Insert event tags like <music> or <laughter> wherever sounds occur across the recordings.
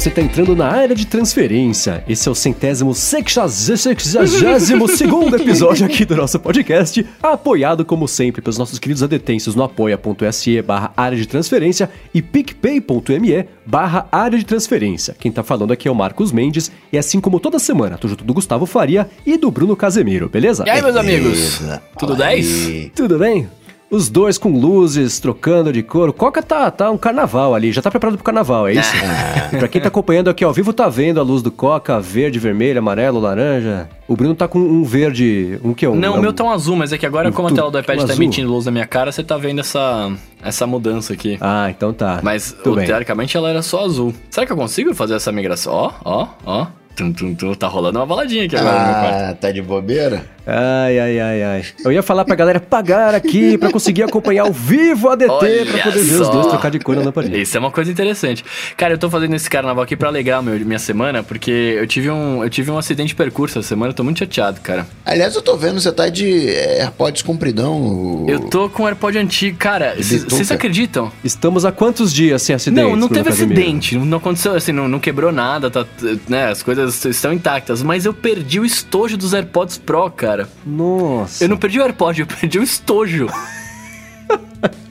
você está entrando na área de transferência. Esse é o centésimo sexagésimo segundo episódio aqui do nosso podcast, apoiado como sempre pelos nossos queridos adetêncios no apoia.se barra área de transferência e picpay.me barra área de transferência. Quem tá falando aqui é o Marcos Mendes e assim como toda semana, tô junto do Gustavo Faria e do Bruno Casemiro, beleza? E aí, meus amigos? Tudo 10? Tudo bem? Os dois com luzes, trocando de cor. O Coca tá, tá um carnaval ali, já tá preparado pro carnaval, é isso? <laughs> pra quem tá acompanhando aqui ao vivo, tá vendo a luz do Coca, verde, vermelho, amarelo, laranja. O Bruno tá com um verde, um que é um... Não, é o meu um- tá um azul, mas é que agora, Um como a tela do iPad um tá azul? emitindo luz na minha cara, você tá vendo essa, essa mudança aqui. Ah, então tá. Mas, o- teoricamente, ela era só azul. Será que eu consigo fazer essa migração? Ó, ó, ó. Tum, tum, tum. Tá rolando uma baladinha aqui agora no meu quarto. Ah, tá de bobeira? Ai, ai, ai, ai. Eu ia falar pra galera pagar aqui pra conseguir acompanhar ao vivo a DT Olha pra poder ver os só. dois trocar de cor na lampadinha. Isso é uma coisa interessante. Cara, eu tô fazendo esse carnaval aqui pra alegrar meu, minha semana, porque eu tive, um, eu tive um acidente de percurso essa semana, eu tô muito chateado, cara. Aliás, eu tô vendo, você tá de AirPods compridão. o- Eu tô com AirPod antigo. Cara, vocês acreditam? Estamos há quantos dias sem acidente? Não, não teve acidente, não aconteceu assim, não, não quebrou nada, tá, né, as coisas estão intactas, mas eu perdi o estojo dos AirPods Pro, cara. Nossa. Eu não perdi o AirPod, eu perdi o estojo. <laughs>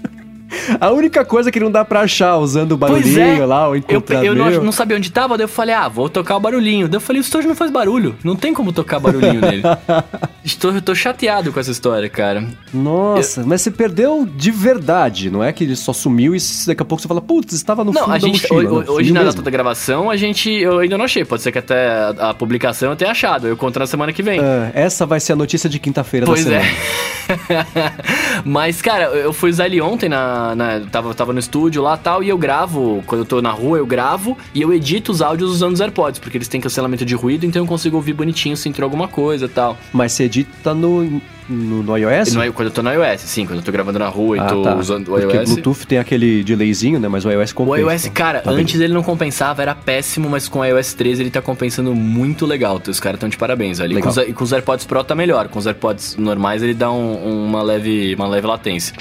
A única coisa que não dá pra achar usando o Pois barulhinho é, lá, o eu, encontrar eu não, meu. não sabia onde tava, daí eu falei, ah, vou tocar o barulhinho. Daí eu falei, o estojo não faz barulho, não tem como tocar barulhinho nele. <laughs> Estou, eu tô chateado com essa história, cara. Nossa, mas você perdeu de verdade, não é que ele só sumiu e daqui a pouco você fala, putz, estava no Não, fundo a da gente, mochila. hoje, Não, na mesmo. data da gravação, a gente, eu ainda não achei, pode ser que até a, a publicação eu tenha achado, eu conto na semana que vem. Ah, essa vai ser a notícia de quinta-feira da Pois é. semana. <laughs> Mas, cara, eu fui usar ele ontem, na, na- tava, tava no estúdio lá e tal, e eu gravo, quando eu tô na rua, eu gravo e eu edito os áudios usando os AirPods, porque eles têm cancelamento de ruído, então eu consigo ouvir bonitinho se entrou alguma coisa e tal. Mas você edita no, no, no iOS? É- quando eu tô no iOS, sim, quando eu tô gravando na rua e Ah, tô tá. usando o Porque o iOS. Bluetooth tem aquele delayzinho, né? Mas o iOS O compensa. iOS, então. cara, Tá antes bem. ele não compensava, era péssimo, mas com o iOS 13 ele tá compensando muito legal. Os caras estão de parabéns. E com, os, e com os AirPods Pro tá melhor. Com os AirPods normais ele dá um- uma, leve, uma leve latência.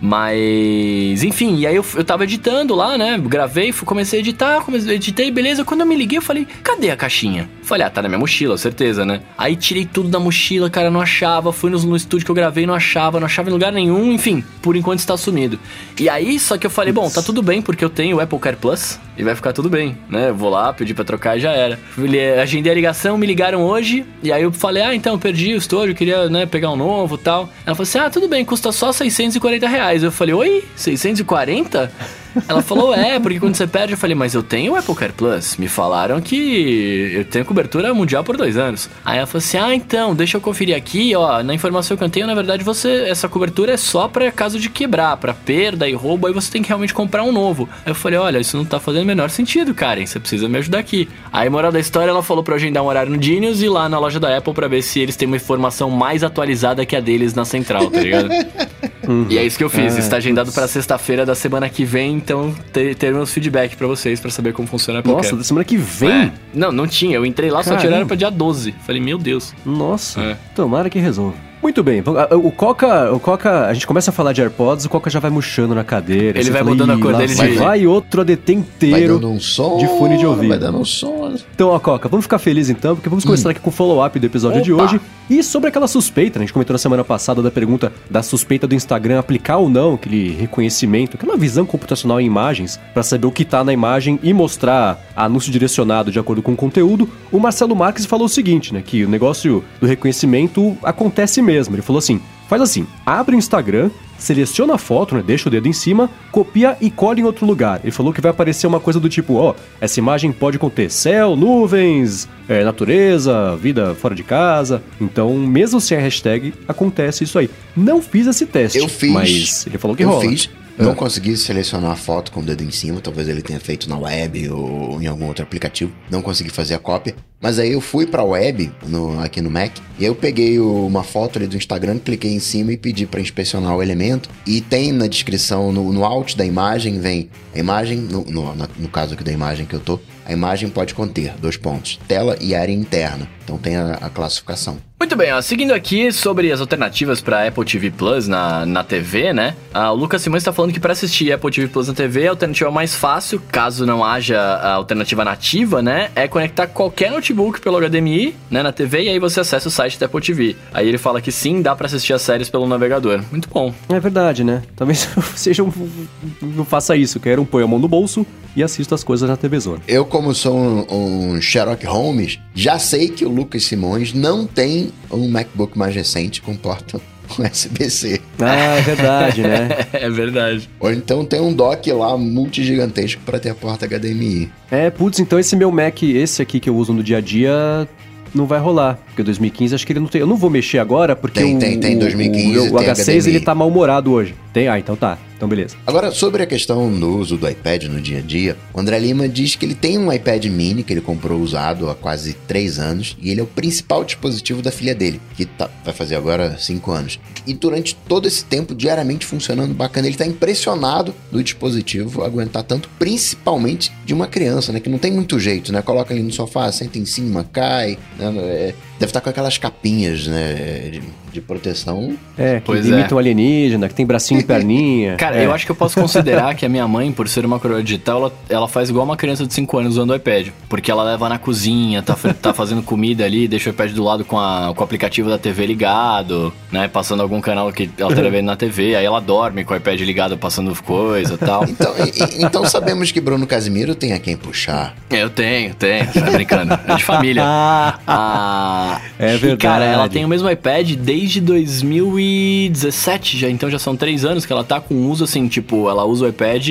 Mas, enfim, e aí eu, eu tava editando lá, né? Gravei, fui, comecei a editar, comecei, editei, beleza. Quando eu me liguei, eu falei, cadê a caixinha? Falei, ah, tá na minha mochila, certeza, né? Aí tirei tudo da mochila, cara, não achava. Fui no, no estúdio que eu gravei, não achava, não achava em lugar nenhum. Enfim, por enquanto está sumido. E aí, só que eu falei, bom, tá tudo bem, porque eu tenho o Apple Care Plus e vai ficar tudo bem, né? Eu vou lá, pedi pra trocar e já era. Ele- Agendei a ligação, me ligaram hoje, e aí eu falei, ah, então, perdi o estúdio, queria, né, pegar um novo e tal. Ela falou assim, ah, tudo bem, custa só 640 reais. Eu falei, oi, 640? Ela falou, é, porque quando você perde, eu falei, mas eu tenho o Apple Care Plus. Me falaram que eu tenho cobertura mundial por dois anos. Aí ela falou assim, ah, então, deixa eu conferir aqui, ó, na informação que eu tenho, na verdade, você, essa cobertura é só pra caso de quebrar, pra perda e roubo, aí você tem que realmente comprar um novo. Aí eu falei, olha, isso não tá fazendo o menor sentido, Karen, você precisa me ajudar aqui. Aí, moral da história, ela falou pra eu agendar um horário no Genius e ir lá na loja da Apple pra ver se eles têm uma informação mais atualizada que a deles na central, tá ligado? <laughs> E é isso que eu fiz. Ah, Está agendado para sexta-feira da semana que vem, então ter, teremos feedback pra vocês pra saber como funciona a Apple Nossa, da semana que vem? É. Não, não tinha. Eu entrei lá, só Caramba. tiraram pra dia 12. Falei, meu Deus. Nossa, É. tomara que resolva. Muito bem, o Coca, o Coca, a gente começa a falar de AirPods, o Coca já vai murchando na cadeira. Ele vai fala, mudando a "Ih, cor dele vai, de- vai outro ADT Vai inteiro. dando um som. de fone de ouvido. Vai dando um som. Então, ó, Coca, vamos ficar felizes então, porque vamos começar aqui com o follow-up do episódio de Opa! hoje. E sobre aquela suspeita, né? A gente comentou na semana passada da pergunta da suspeita do Instagram aplicar ou não aquele reconhecimento, aquela visão computacional em imagens, pra saber o que tá na imagem e mostrar anúncio direcionado de acordo com o conteúdo. O Marcelo Marques falou o seguinte, né? Que o negócio do reconhecimento acontece mesmo. Ele falou assim: faz assim, abre o Instagram, seleciona a foto, né, deixa o dedo em cima, copia e cola em outro lugar. Ele falou que vai aparecer uma coisa do tipo, ó, essa imagem pode conter céu, nuvens, é, natureza, vida fora de casa. Então, mesmo sem a hashtag, acontece isso aí. Não fiz esse teste, Eu fiz. mas ele falou que eu rola. fiz. Não consegui selecionar a foto com o dedo em cima, talvez ele tenha feito na web ou em algum outro aplicativo. Não consegui fazer a cópia. Mas aí eu fui pra web, no- aqui no Mac, e aí eu peguei o- uma foto ali do Instagram, cliquei em cima e pedi pra inspecionar o elemento. E tem na descrição, no, no alt da imagem, vem a imagem, no, no, no caso aqui da imagem que eu tô, a imagem pode conter dois pontos, tela e área interna. Então tem a, a classificação. Muito bem, ó, seguindo aqui sobre as alternativas para Apple TV Plus na, na TV, né? Ah, o Lucas Simões está falando que para assistir Apple TV Plus na TV, a alternativa mais fácil, caso não haja a alternativa nativa, né? É conectar qualquer notebook pelo HDMI, né, na TV e aí você acessa o site da Apple TV. Aí ele fala que sim, dá para assistir as séries pelo navegador. Muito bom. É verdade, né? Talvez <laughs> seja um, não faça isso, quero um põe a mão no bolso e assista as coisas na TV Zona. Eu, como sou um, um Sherlock Holmes, já sei que o Lucas Simões não tem um MacBook mais recente com porta <laughs> USB-C. Ah, é verdade, né? <laughs> é verdade. Ou então tem um dock lá multigigantesco para ter a porta HDMI. É, putz, então esse meu Mac, esse aqui que eu uso no dia a dia, não vai rolar. Porque 2015 acho que ele não tem. Eu não vou mexer agora porque Tem, o, tem, tem, 2015 o, o tem H6 HDMI. ele tá mal-humorado hoje. Tem? Ah, então tá. Então beleza. Agora, sobre a questão do uso do iPad no dia a dia, o André Lima diz que ele tem um iPad mini que ele comprou usado há quase 3 anos e ele é o principal dispositivo da filha dele, que tá- vai fazer agora 5 anos. E durante todo esse tempo, diariamente funcionando bacana. Ele está impressionado do dispositivo aguentar tanto, principalmente de uma criança, né? Que não tem muito jeito, né? Coloca ali no sofá, senta em cima, cai, né? É, deve estar com aquelas capinhas, né? De, proteção. É, que Pois imita é. um alienígena, que tem bracinho e perninha. <laughs> Cara, é. eu acho que eu posso considerar que a minha mãe, por ser uma coroa digital, ela, ela faz igual uma criança de 5 anos usando o iPad. Porque ela leva na cozinha, tá, tá fazendo comida ali, deixa o iPad do lado com, a- com o aplicativo da TV ligado, né? Passando algum canal que ela tá vendo na TV. Aí ela dorme com o iPad ligado, passando coisa <laughs> e tal. Então, e- então sabemos que Bruno Casimiro tem a quem puxar. Eu tenho, tenho. Tá brincando. É de família. <laughs> Ah, É e, verdade. cara, ela tem o mesmo iPad desde 2017, já, então já são três anos que ela tá com uso assim, tipo, ela usa o iPad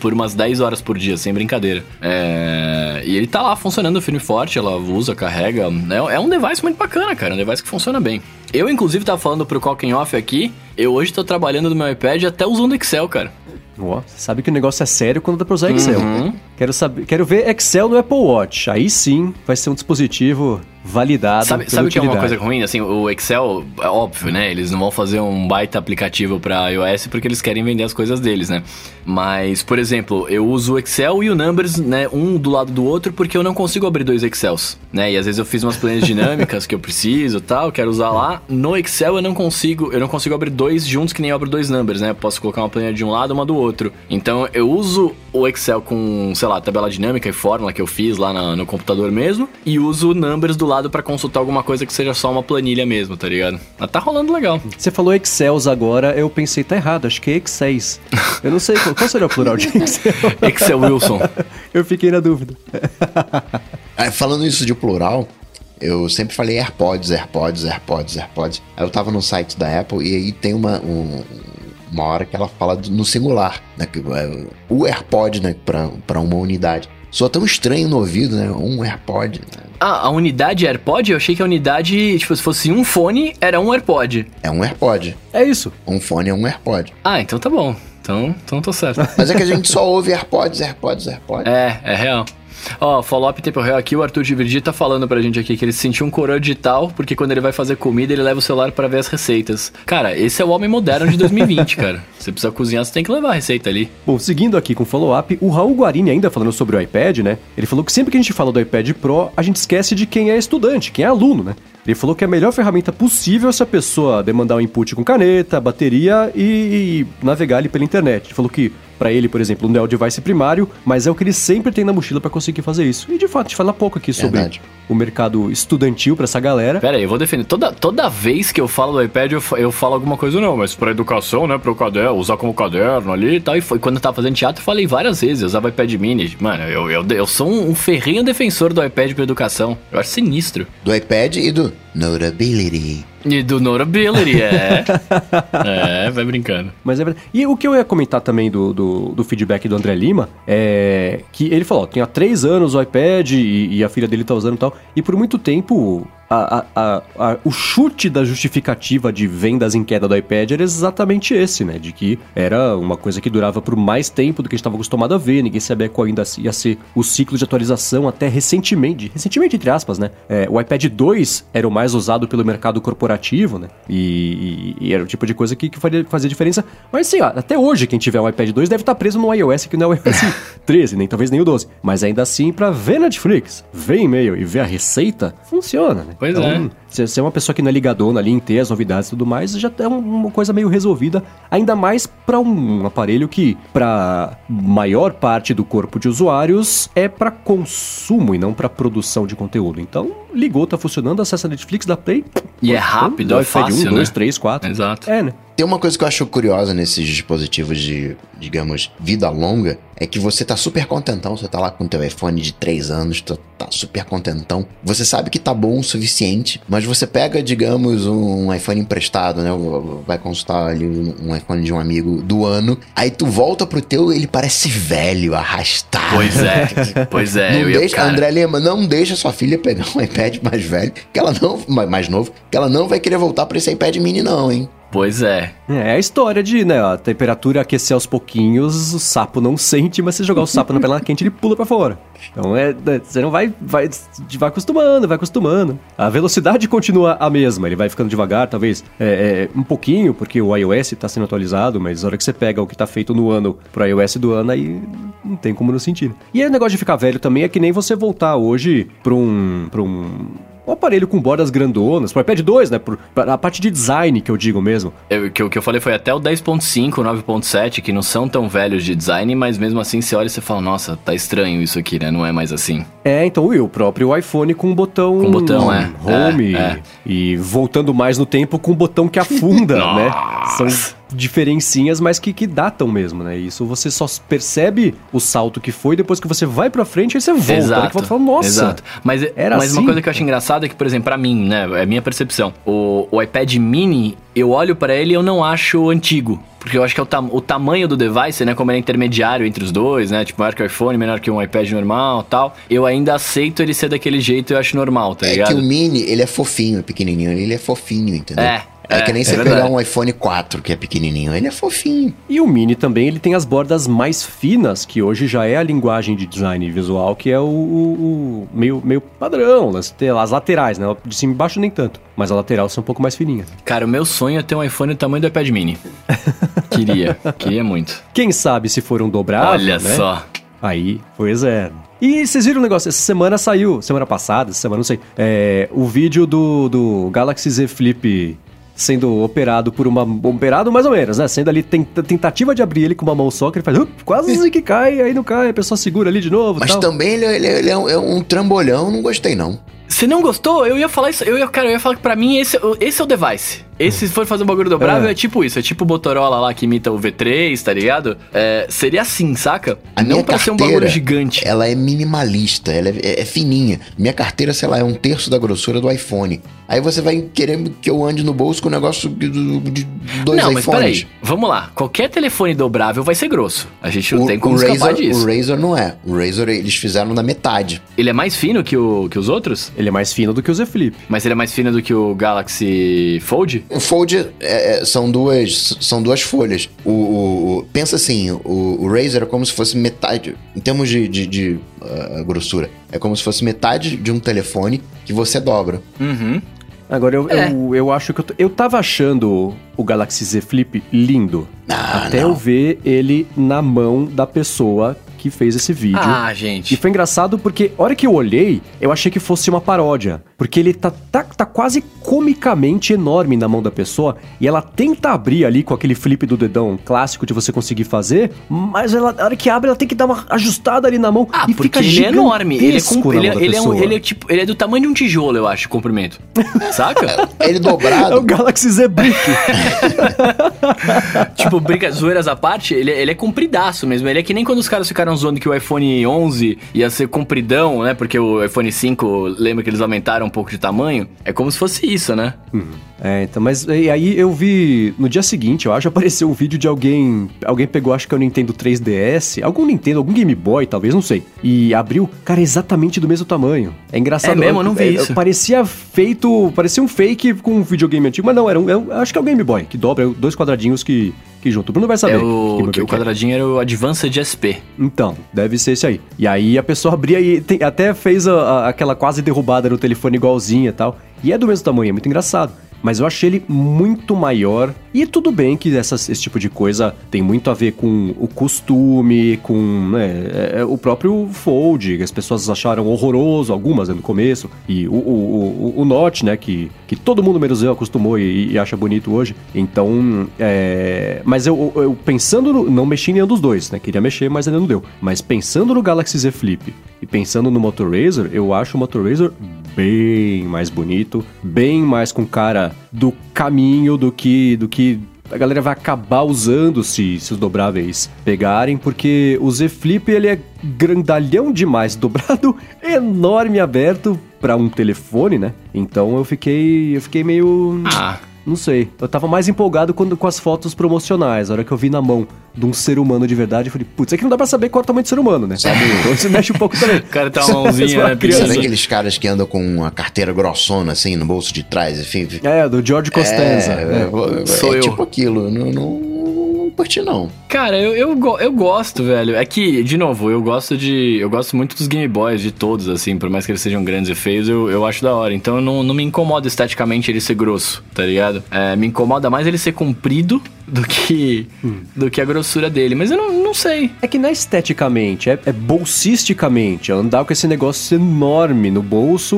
por umas 10 horas por dia, sem brincadeira. É, e ele tá lá funcionando firme e forte, ela usa, carrega. É, é um device muito bacana, cara, um device que funciona bem. Eu, inclusive, tava falando pro Calken Off aqui, eu hoje tô trabalhando no meu iPad até usando Excel, cara. Você sabe que o negócio é sério quando dá pra usar Excel. Uhum. Quero, saber, quero ver Excel no Apple Watch. Aí sim vai ser um dispositivo validado. Sabe, sabe o que é uma coisa ruim? Assim, o Excel, é óbvio, né? Eles não vão fazer um baita aplicativo pra iOS porque eles querem vender as coisas deles, né? Mas, por exemplo, eu uso o Excel e o Numbers, né? Um do lado do outro porque eu não consigo abrir dois Excels, né? E às vezes eu fiz umas planilhas dinâmicas que eu preciso e tal, quero usar lá. No Excel eu não consigo, eu não consigo abrir dois juntos que nem eu abro dois Numbers, né? Eu posso colocar uma planilha de um lado e uma do outro. Então eu uso o Excel com, sei lá, tabela dinâmica e fórmula que eu fiz lá na- no computador mesmo e uso o Numbers do lado pra consultar alguma coisa que seja só uma planilha mesmo, tá ligado? Mas tá rolando legal. Você falou Excels agora, eu pensei, tá errado, acho que é Excels. <laughs> Eu não sei, qual, qual seria o plural de Excel? Excel Wilson. <laughs> eu fiquei na dúvida. Ah, Falando isso de plural, eu sempre falei AirPods, AirPods, AirPods, AirPods. Aí eu tava no site da Apple e aí tem uma, um- uma hora que ela fala do- no singular, né? que, é, o AirPod, né? Pra, pra uma unidade. Soa tão estranho no ouvido, né? Um AirPod. né? Ah, a unidade AirPod? Eu achei que a unidade, tipo, se fosse um fone, era um AirPod. É um AirPod. É isso. Um fone é um AirPod. Ah, então tá bom. Então, então tô certo. Mas é que a gente só ouve AirPods, AirPods, AirPods. É, é real. Ó, follow-up tempo real aqui, o Arthur de Virgi tá falando pra gente aqui que ele se sentiu um coroa digital, porque quando ele vai fazer comida, ele leva o celular pra ver as receitas. Cara, esse é o homem moderno de 2020, <laughs> cara. Você precisa cozinhar, você tem que levar a receita ali. Bom, seguindo aqui com o follow-up, o Raul Guarini ainda falando sobre o iPad, né? Ele falou que sempre que a gente fala do iPad Pro, a gente esquece de quem é estudante, quem é aluno, né? Ele falou que a melhor ferramenta possível é se a pessoa demandar um input com caneta, bateria e, e navegar ali pela internet. Ele falou que Pra ele, por exemplo, não é o device primário, mas é o que ele sempre tem na mochila pra conseguir fazer isso. E de fato, a gente fala pouco aqui sobre Verdade. o mercado estudantil pra essa galera. Pera aí, eu vou defender. Toda, toda vez que eu falo do iPad, eu, eu falo alguma coisa, não, mas pra educação, né, pro caderno, usar como caderno ali e tal. E foi quando eu tava fazendo teatro, eu falei várias vezes, eu usava iPad mini. Mano, eu, eu, eu sou um, um ferrenho defensor do iPad pra educação. Eu acho sinistro. Do iPad e do Notability. E do Notability, é. <laughs> é, vai brincando. Mas é verdade. E o que eu ia comentar também do, do, do feedback do André Lima é que ele falou: ó, tem há três anos o iPad e, e a filha dele tá usando e tal. E por muito tempo a, a, a, o chute da justificativa de vendas em queda do iPad era exatamente esse, né? De que era uma coisa que durava por mais tempo do que a gente estava acostumado a ver, ninguém sabia qual ainda ia ser o ciclo de atualização até recentemente. Recentemente, entre aspas, né? É, o iPad 2 era o mais usado pelo mercado corporativo, né? E, e, e era o tipo de coisa que, que fazia, fazia diferença. Mas sim, ó, até hoje, quem tiver um iPad 2 deve estar preso no iOS, que não é o iOS <laughs> 13, nem talvez nem o 12. Mas ainda assim, para ver Netflix, ver e-mail e ver a receita, funciona, né? Pois então, é. Se você é uma pessoa que não é ligadona ali em ter as novidades e tudo mais, já é uma coisa meio resolvida, ainda mais para um aparelho que, para maior parte do corpo de usuários, é para consumo e não para produção de conteúdo. Então, ligou, tá funcionando, acessa a Netflix, da Play. E é rápido, é fácil, 1, né? 2, 3, 4. Exato. É, né? Tem uma coisa que eu acho curiosa nesses dispositivos de, digamos, vida longa, é que você tá super contentão, você tá lá com o teu iPhone de 3 anos, tá, tá super contentão. Você sabe que tá bom o suficiente, mas você pega, digamos, um iPhone emprestado, né? Vai consultar ali um iPhone de um amigo do ano, aí tu volta pro teu, ele parece velho, arrastado. Pois é, <laughs> pois é. Não ia- deixa, cara, André Lima, não deixa sua filha pegar um iPad mais velho, que ela não, ma- mais novo, que ela não vai querer voltar pra esse iPad mini não, hein? Pois é. É a história de, né, a temperatura aquecer aos pouquinhos, o sapo não sente, mas se jogar o sapo na panela quente, ele pula pra fora. Então é, é, você não vai, vai, vai acostumando, vai acostumando. A velocidade continua a mesma, ele vai ficando devagar, talvez é, é, um pouquinho, porque o iOS tá sendo atualizado, mas na hora que você pega o que tá feito no ano pro iOS do ano, aí não tem como não sentir. E aí o negócio de ficar velho também é que nem você voltar hoje pra um, pra um um aparelho com bordas grandonas, pro iPad 2, né? Por, a parte de design que eu digo mesmo. Eu- o que, eu- que eu falei foi até o 10.5, o 9.7, que não são tão velhos de design, mas mesmo assim você olha e você fala, nossa, tá estranho isso aqui, né? Não é mais assim. É, então e o próprio iPhone com um botão, Com botão, é. home É, é. e voltando mais no tempo com um botão que afunda, <laughs> né? São diferencinhas, mas que, que datam mesmo, né? Isso você só percebe o salto que foi depois que você vai pra frente e você volta. Aí que você fala, nossa, Exato. Mas, era mas uma assim? coisa que eu acho engraçada é que, por exemplo, pra mim, né, é a minha percepção, o, o iPad mini, eu olho pra ele e eu não acho antigo. Porque eu acho que é o, tam- o tamanho do device, né, como ele é intermediário entre os dois, né, tipo maior que o iPhone, menor que um iPad normal tal, eu ainda aceito ele ser daquele jeito e eu acho normal, tá é ligado? que o mini, ele é fofinho, pequenininho, ele é fofinho, entendeu? É, É, é, que nem é você verdade. pegar um iPhone 4, que é pequenininho, ele é fofinho. E o Mini também, ele tem as bordas mais finas, que hoje já é a linguagem de design visual, que é o, o- o meio, meio padrão, as, as laterais, né? De cima e embaixo nem tanto, mas a lateral são um pouco mais fininhas. Cara, o meu sonho é ter um iPhone do tamanho do iPad mini. <laughs> queria, queria muito. Quem sabe se for um dobrável, Olha né? só. Aí, pois é. E vocês viram o negócio? Essa semana saiu, semana passada, essa semana, não sei, é, o vídeo do, do Galaxy Z Flip sendo operado por uma... Operado mais ou menos, né? Sendo ali tenta- tentativa de abrir ele com uma mão só, que ele faz... "Up", quase que cai, aí não cai, a pessoa segura ali de novo Mas tal. também ele, é- ele é- ele é um, é um trambolhão, não gostei não. Você não gostou? Eu ia falar isso. Eu ia, cara, eu ia falar que pra mim esse, esse é o device. Esse, se for fazer um bagulho dobrável, é. É. tipo isso. É tipo o Motorola lá que imita o V3, tá ligado? É, seria assim, saca? A não pra ser um bagulho gigante. Ela é minimalista, ela é, é- é fininha. Minha carteira, sei lá, é um terço da grossura do iPhone. Aí você vai querendo que eu ande no bolso com um negócio de, de- de dois não, mas iPhones. peraí. Vamos lá. Qualquer telefone dobrável vai ser grosso. A gente não O, tem como o, escapar Razer, disso. o Razer não é. O Razer eles fizeram na metade. Ele é mais fino que, o, que os outros? Ele é mais fino do que o Z Flip. Mas ele é mais fino do que o Galaxy Fold? O Fold é, é, são, duas, são duas folhas. O, o- o- pensa assim, o, o Razer é como se fosse metade, em termos de, de- de, ah, grossura, é como se fosse metade de um telefone que você dobra. Uhum. Agora, eu, É. eu, eu acho que eu, eu tava achando o Galaxy Z Flip lindo. Ah, até não. eu ver ele na mão da pessoa que fez esse vídeo. Ah, E gente. foi engraçado porque, a hora que eu olhei, eu achei que fosse uma paródia. Porque ele tá, tá, tá quase comicamente enorme na mão da pessoa. E ela tenta abrir ali com aquele flip do dedão clássico de você conseguir fazer. Mas ela, a hora que abre, ela tem que dar uma ajustada ali na mão. Ah, e porque fica ele é enorme. Ele é, com, ele, é, ele, é um- ele é tipo. Ele é do tamanho de um tijolo, eu acho, o comprimento. <laughs> Saca? Ele É o dobrado, Galaxy Z Brick. <laughs> <laughs> tipo, brincas, zoeiras à parte, ele, ele é compridaço mesmo. Ele é que nem quando os caras ficaram zoando que o iPhone 11 ia ser compridão, né? Porque o iPhone 5, lembra que eles aumentaram um pouco de tamanho? É como se fosse isso, né? Uhum. É, então, mas e aí eu vi no dia seguinte, eu acho, <laughs> apareceu um vídeo de alguém. Alguém pegou, acho que é o Nintendo 3DS, algum Nintendo, algum Game Boy, talvez, não sei. E abriu, cara, exatamente do mesmo tamanho. É engraçado. É mesmo, eu não vi é, isso. Parecia feito. Parecia um fake com um videogame antigo, mas não, era um. Eu acho que é o Game Boy, que dobra dois quadradinhos que. Que junto. O Bruno vai saber. É o, que, que o quadradinho era o Advanced SP. Então, deve ser esse aí. E aí a pessoa abria e tem, até fez a, a, aquela quase derrubada no telefone igualzinha e tal. E é do mesmo tamanho, é muito engraçado mas eu achei ele muito maior. E tudo bem que essas, esse tipo de coisa tem muito a ver com o costume, com né, é, é o próprio Fold, que as pessoas acharam horroroso, algumas né, no começo, e o, o, o, o Note, né, que, que todo mundo menos eu acostumou e, e acha bonito hoje. Então, é... mas eu, eu pensando no. Não mexi em nenhum dos dois, né? Queria mexer, mas ainda não deu. Mas pensando no Galaxy Z Flip e pensando no Motor Razor, eu acho o Motor Razor bem mais bonito, bem mais com cara do caminho do que do que a galera vai acabar usando se, se os dobráveis pegarem, porque o Z Flip ele é grandalhão demais, <laughs> dobrado, enorme aberto para um telefone, né? Então eu fiquei eu fiquei meio ah não sei. Eu tava mais empolgado quando, com as fotos promocionais. A hora que eu vi na mão de um ser humano de verdade, eu falei, putz, é que não dá pra saber qual é o tamanho do ser humano, né? Sabe? <laughs> Então você mexe um pouco também. o cara <laughs> tem uma mãozinha, né? Sabe aqueles caras que andam com uma carteira grossona, assim, no bolso de trás, enfim? É, do George Costanza. É, é, é, Sou é eu. tipo aquilo. Não, não, não curti, não. Cara, eu, eu, eu gosto, velho. É que, de novo, eu gosto de. Eu gosto muito dos Game Boys, de todos, assim, por mais que eles sejam grandes e feios, eu, eu acho da hora. Então não, não me incomoda esteticamente ele ser grosso, tá ligado? É, me incomoda mais ele ser comprido do que, hum. do que a grossura dele. Mas eu não, não sei. É que não é esteticamente, é, é bolsisticamente. É andar com esse negócio enorme no bolso.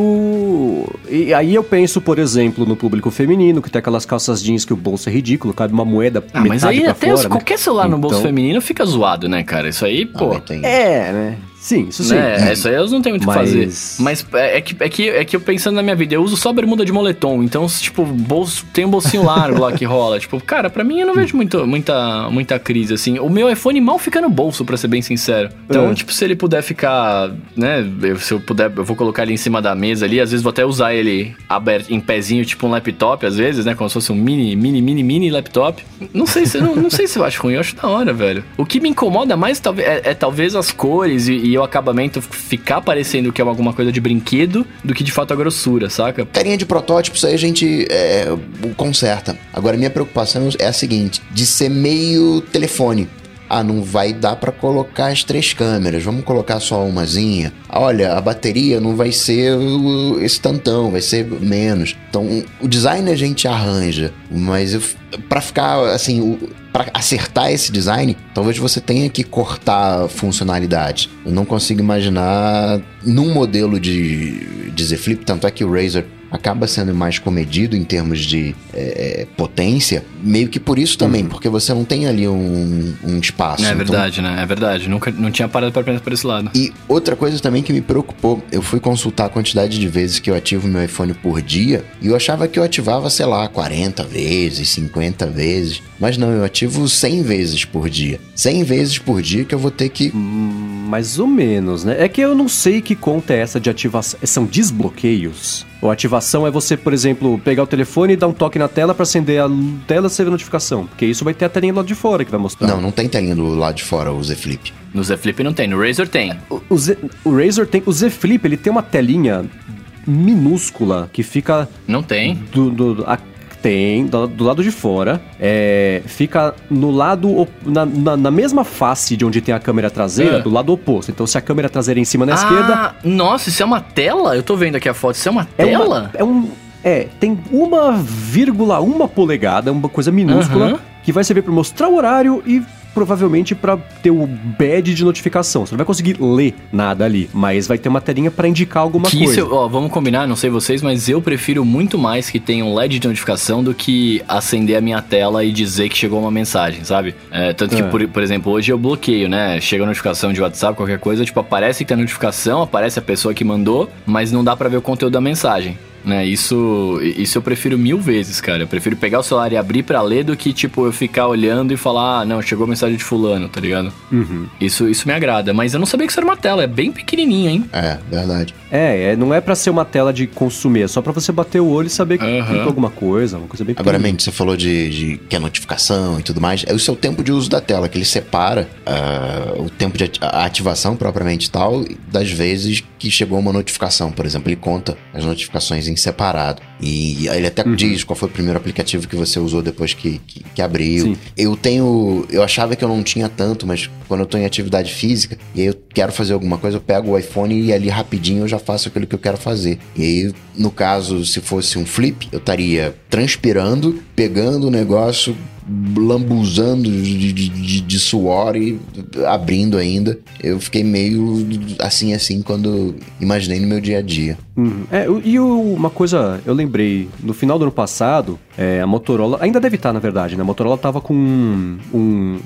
E aí eu penso, por exemplo, no público feminino, que tem aquelas calças jeans que o bolso é ridículo, cabe uma moeda. Ah, mas aí até fora, os, né? qualquer celular no bolso então... feminino fica zoado, né, cara? Isso aí, pô. Ah, é, né? Sim, isso sim. É, isso aí eu não tenho muito o Mas... que fazer. Mas é, é que, é, que, é que eu pensando na minha vida, eu uso só bermuda de moletom. Então, tipo, bolso, tem um bolsinho largo lá que rola. <laughs> Tipo, cara, pra mim eu não vejo muito, muita, muita crise, assim. O meu iPhone mal fica no bolso, pra ser bem sincero. Então, é. tipo, se ele puder ficar, né? Eu, se eu puder, eu vou colocar ele em cima da mesa ali. Às vezes vou até usar ele aberto em pezinho, tipo um laptop, às vezes, né? Como se fosse um mini, mini, mini, mini laptop. Não sei se, não, não sei se eu acho ruim, eu acho da hora, velho. O que me incomoda mais talvez, é, é talvez as cores e, e o acabamento ficar parecendo que é alguma coisa de brinquedo do que de fato a grossura, saca? Carinha de protótipo, isso aí a gente é, conserta. Agora, minha preocupação é a seguinte: de ser meio telefone ah, não vai dar para colocar as três câmeras, vamos colocar só umazinha. Olha, a bateria não vai ser esse tantão, vai ser menos. Então, o design a gente arranja, mas para ficar assim, para acertar esse design, talvez você tenha que cortar funcionalidade. Eu não consigo imaginar num modelo de, de Z Flip, tanto é que o Razer acaba sendo mais comedido em termos de é, é, potência, meio que por isso também, uhum. porque você não tem ali um, um espaço. É então... verdade, né? É verdade. Nunca, não tinha parado para pensar por esse lado. E outra coisa também que me preocupou, eu fui consultar a quantidade de vezes que eu ativo meu iPhone por dia e eu achava que eu ativava, sei lá, 40 vezes, 50 vezes. Mas não, eu ativo 100 vezes por dia. 100 vezes por dia que eu vou ter que. Hum, mais ou menos, né? É que eu não sei que conta é essa de ativação. São desbloqueios? Ou ativação é você, por exemplo, pegar o telefone e dar um toque na tela para acender a tela e receber notificação. Porque isso vai ter a telinha do lado de fora que vai mostrar. Não, não tem telinha do lado de fora o Z Flip. No Z Flip não tem, no Razer tem. O, o, Z, o Razer tem. O Z Flip, ele tem uma telinha minúscula que fica. Não tem. Do, do, a, tem, do, do, lado de fora. É, fica no lado. Na, na, na, mesma face de onde tem a câmera traseira, é. do lado oposto. Então, se a câmera traseira é em cima na ah, esquerda. Nossa, isso é uma tela? Eu tô vendo aqui a foto. Isso é uma é tela? Uma, é um. É, tem uma vírgula uma polegada, uma coisa minúscula, uhum. que vai servir para mostrar o horário e provavelmente para ter o badge de notificação. Você não vai conseguir ler nada ali, mas vai ter uma telinha para indicar alguma que coisa. Isso, ó, vamos combinar, não sei vocês, mas eu prefiro muito mais que tenha um LED de notificação do que acender a minha tela e dizer que chegou uma mensagem, sabe? É, tanto que, é. por, por exemplo, hoje eu bloqueio, né? Chega a notificação de WhatsApp, qualquer coisa, tipo, aparece que tem a notificação, aparece a pessoa que mandou, mas não dá para ver o conteúdo da mensagem. Né? Isso, isso eu prefiro mil vezes, cara. Eu prefiro pegar o celular e abrir pra ler do que, tipo, eu ficar olhando e falar, ah, não, chegou a mensagem de fulano, tá ligado? Uhum. Isso, isso me agrada. Mas eu não sabia que isso era uma tela, é bem pequenininha, hein? É, verdade. É, é, não é pra ser uma tela de consumir, é só pra você bater o olho e saber que Aham. clicou alguma coisa, uma coisa bem Agora. Mendes, você falou de, de que é notificação e tudo mais. É o seu tempo de uso da tela, que ele separa ah, o tempo de ativação propriamente tal das vezes que chegou uma notificação. Por exemplo, ele conta as notificações em separado. E ele até diz qual foi o primeiro aplicativo que você usou depois que, que, que abriu. Sim. Eu tenho. Eu achava que eu não tinha tanto, mas quando eu tô em atividade física e aí eu quero fazer alguma coisa, eu pego o iPhone e ali rapidinho eu já faço aquilo que eu quero fazer. E aí, no caso, se fosse um flip, eu estaria transpirando, pegando o negócio, lambuzando de, de, de- suor e abrindo ainda. Eu fiquei meio assim, assim, quando imaginei no meu dia a dia. Uhum. É, e uma coisa, eu lembrei, no final do ano passado, é, a Motorola, ainda deve estar, na verdade, né? A Motorola tava com um. um-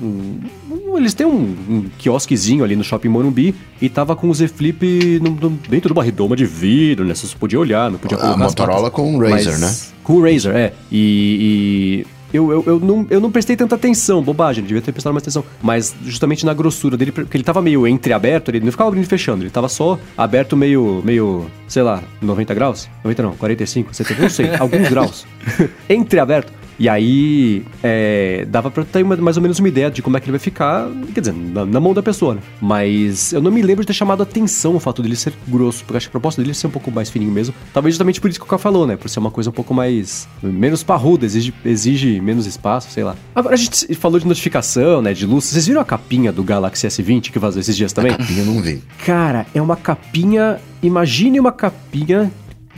um- eles têm um, um quiosquezinho ali no Shopping Morumbi e tava com o Z Flip no- no- dentro de uma redoma de vidro, né? Você podia olhar, não podia A colocar as Motorola patas. com o Razer, né? Com o Razer, é. E. e eu, eu, eu, não, eu não prestei tanta atenção, bobagem, devia ter prestado mais atenção. Mas justamente na grossura dele, porque ele tava meio entreaberto, ele não ficava abrindo e fechando, ele tava só aberto meio, meio, sei lá, 90 graus? 90 não, 45, 70, não sei, alguns <laughs> graus. entreaberto. E aí, é, dava pra ter mais ou menos uma ideia de como é que ele vai ficar, quer dizer, na, na mão da pessoa, né? Mas eu não me lembro de ter chamado atenção o fato dele ser grosso, porque acho que a proposta dele é ser um pouco mais fininho mesmo. Talvez justamente por isso que o Ká falou, né? Por ser uma coisa um pouco mais. menos parruda, exige, exige menos espaço, sei lá. Agora a gente falou de notificação, né? De luz. Vocês viram a capinha do Galaxy S20 que vazou esses dias também? A capinha eu não vi. Cara, é uma capinha. Imagine uma capinha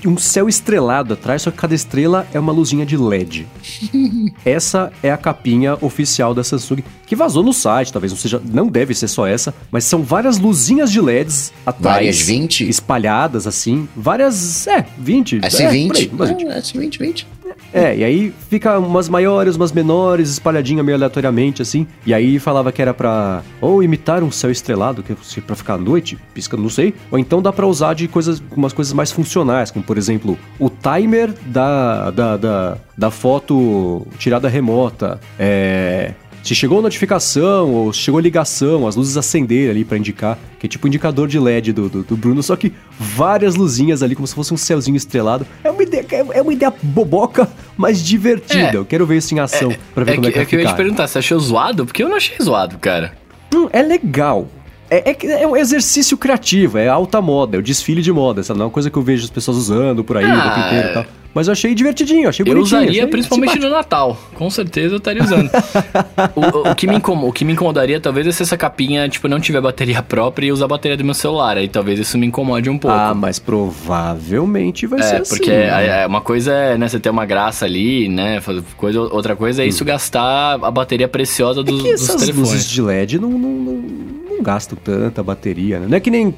um céu estrelado atrás, só que cada estrela é uma luzinha de LED. <laughs> essa é a capinha oficial da Samsung, que vazou no site, talvez não seja. Não deve ser só essa, mas são várias luzinhas de LEDs atrás. Várias 20? Espalhadas assim. Várias. É, 20. é, por S20? aí, umas 20. Ah, S20, 20. É, e aí fica umas maiores, umas menores, espalhadinha meio aleatoriamente, assim. E aí falava que era pra ou imitar um céu estrelado, que é pra ficar à noite, pisca, não sei. Ou então dá pra usar de coisas, umas coisas mais funcionais, como por exemplo, o timer da, da, da, da foto tirada remota. É. Se chegou notificação ou se chegou ligação, as luzes acenderem ali pra indicar, que é tipo o indicador de LED do, do, do Bruno, só que várias luzinhas ali, como se fosse um céuzinho estrelado. É uma ideia, é uma ideia boboca, mas divertida. É. Eu quero ver isso em ação pra ver É como que, é que vai é que eu ia te perguntar, você achou zoado? Porque eu não achei zoado, cara. Hum, é legal. É, é, é um exercício criativo, é alta moda, é o desfile de moda, sabe? Não é uma coisa que eu vejo as pessoas usando por aí o Ah, tempo inteiro e tal. Mas eu achei divertidinho, achei Eu bonitinho. usaria achei principalmente simpático. no Natal. Com certeza eu estaria usando. <laughs> o, o- o que me incomo- o que me incomodaria talvez é se essa capinha, tipo, não tiver bateria própria e usar a bateria do meu celular. Aí talvez isso me incomode um pouco. Ah, mas provavelmente vai ser É, assim. porque né? é- é uma coisa é, né, você ter uma graça ali, né, coisa, outra coisa é isso gastar a bateria preciosa dos, Hum. É que dos essas telefones. luzes de LED não, não, não, não gastam tanta bateria, né? Não é que nem.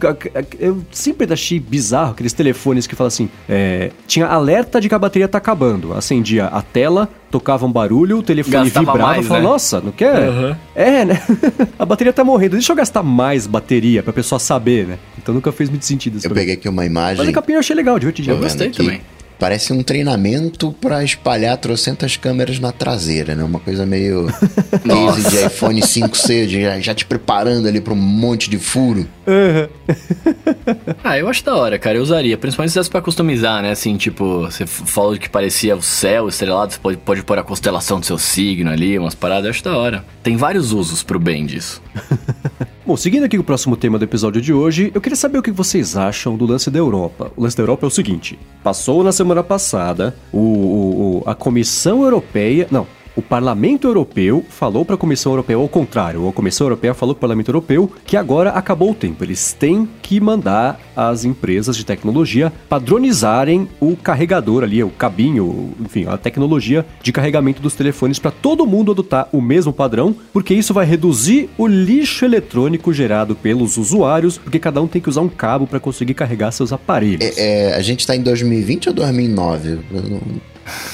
Eu sempre achei bizarro aqueles telefones que falam assim: é, tinha alerta de que a bateria tá acabando. Acendia a tela, tocava um barulho, o telefone Gastava vibrava mais, e falava: né? Nossa, não quer? Aham. É, né? <laughs> a bateria tá morrendo. Deixa eu gastar mais bateria pra pessoa saber, né? Então nunca fez muito sentido isso. Eu peguei aqui uma imagem. Mas a capinha eu achei legal, divertidinho. Eu gostei aqui. também. Parece um treinamento pra espalhar trocentas câmeras na traseira, né? Uma coisa meio <laughs> case de iPhone 5C, de já, já te preparando ali pra um monte de furo. <laughs> Ah, eu acho da hora, cara. Eu usaria. Principalmente se desse pra customizar, né? Assim, tipo, você falou que parecia o céu estrelado, você pode, pode pôr a constelação do seu signo ali, umas paradas. Eu acho da hora. Tem vários usos pro bem disso. <laughs> Bom, seguindo aqui o próximo tema do episódio de hoje, eu queria saber o que vocês acham do lance da Europa. O lance da Europa é o seguinte: passou na semana passada o, o- a Comissão Europeia. Não. O Parlamento Europeu falou para a Comissão Europeia, ao contrário, a Comissão Europeia falou para o Parlamento Europeu que agora acabou o tempo. Eles têm que mandar as empresas de tecnologia padronizarem o carregador ali, o cabinho, enfim, a tecnologia de carregamento dos telefones para todo mundo adotar o mesmo padrão, porque isso vai reduzir o lixo eletrônico gerado pelos usuários, porque cada um tem que usar um cabo para conseguir carregar seus aparelhos. É, é, a gente tá em 2020 ou 2009? Eu não-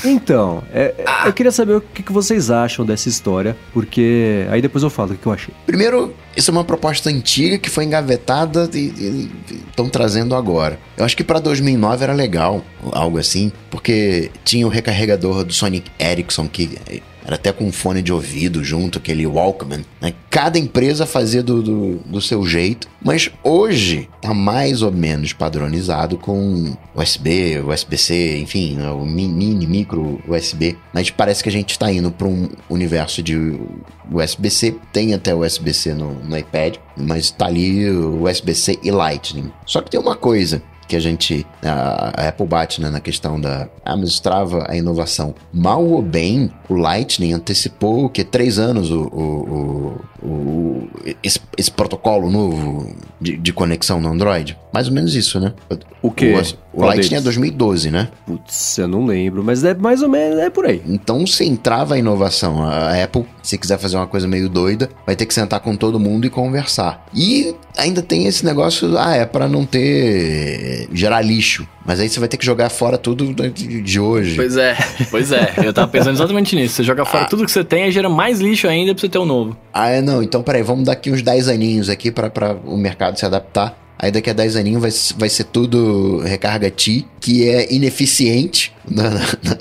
Então, é, é, eu queria saber o que, que vocês acham dessa história, porque aí depois eu falo o que eu achei. Primeiro, isso é uma proposta antiga que foi engavetada e estão trazendo agora. Eu acho que para 2009 era legal, algo assim, porque tinha o recarregador do Sonic Ericsson que era até com um fone de ouvido junto, aquele Walkman. Né? Cada empresa fazia do, do, do, seu jeito, mas hoje tá mais ou menos padronizado com USB, USB-C, enfim, né? o mini, micro USB. Mas parece que a gente está indo para um universo de USB-C, tem até USB-C no, no iPad, mas tá ali USB-C e Lightning. Só que tem uma coisa, que a gente. A, Apple bate né, na questão da. Ah, mas trava a inovação. Mal ou bem, o Lightning antecipou que? Três anos o, o, o, o esse, esse, protocolo novo de, de, conexão no Android. Mais ou menos isso, né? O que? O, o Lightning é 2012, né? Putz, eu não lembro, mas é mais ou menos é por aí. Então, se entrava a inovação, a Apple, se quiser fazer uma coisa meio doida, vai ter que sentar com todo mundo e conversar. E ainda tem esse negócio, ah, é para não ter gerar lixo. Mas aí você vai ter que jogar fora tudo de hoje. Pois é, <laughs> pois é. Eu tava pensando exatamente nisso. Você joga fora ah. tudo que você tem e gera mais lixo ainda pra você ter um novo. Ah, é, não. Então, peraí, vamos dar aqui uns 10 aninhos aqui para o mercado se adaptar. Aí daqui a 10 aninhos vai, vai ser tudo recarga T, que é ineficiente <laughs> na, na,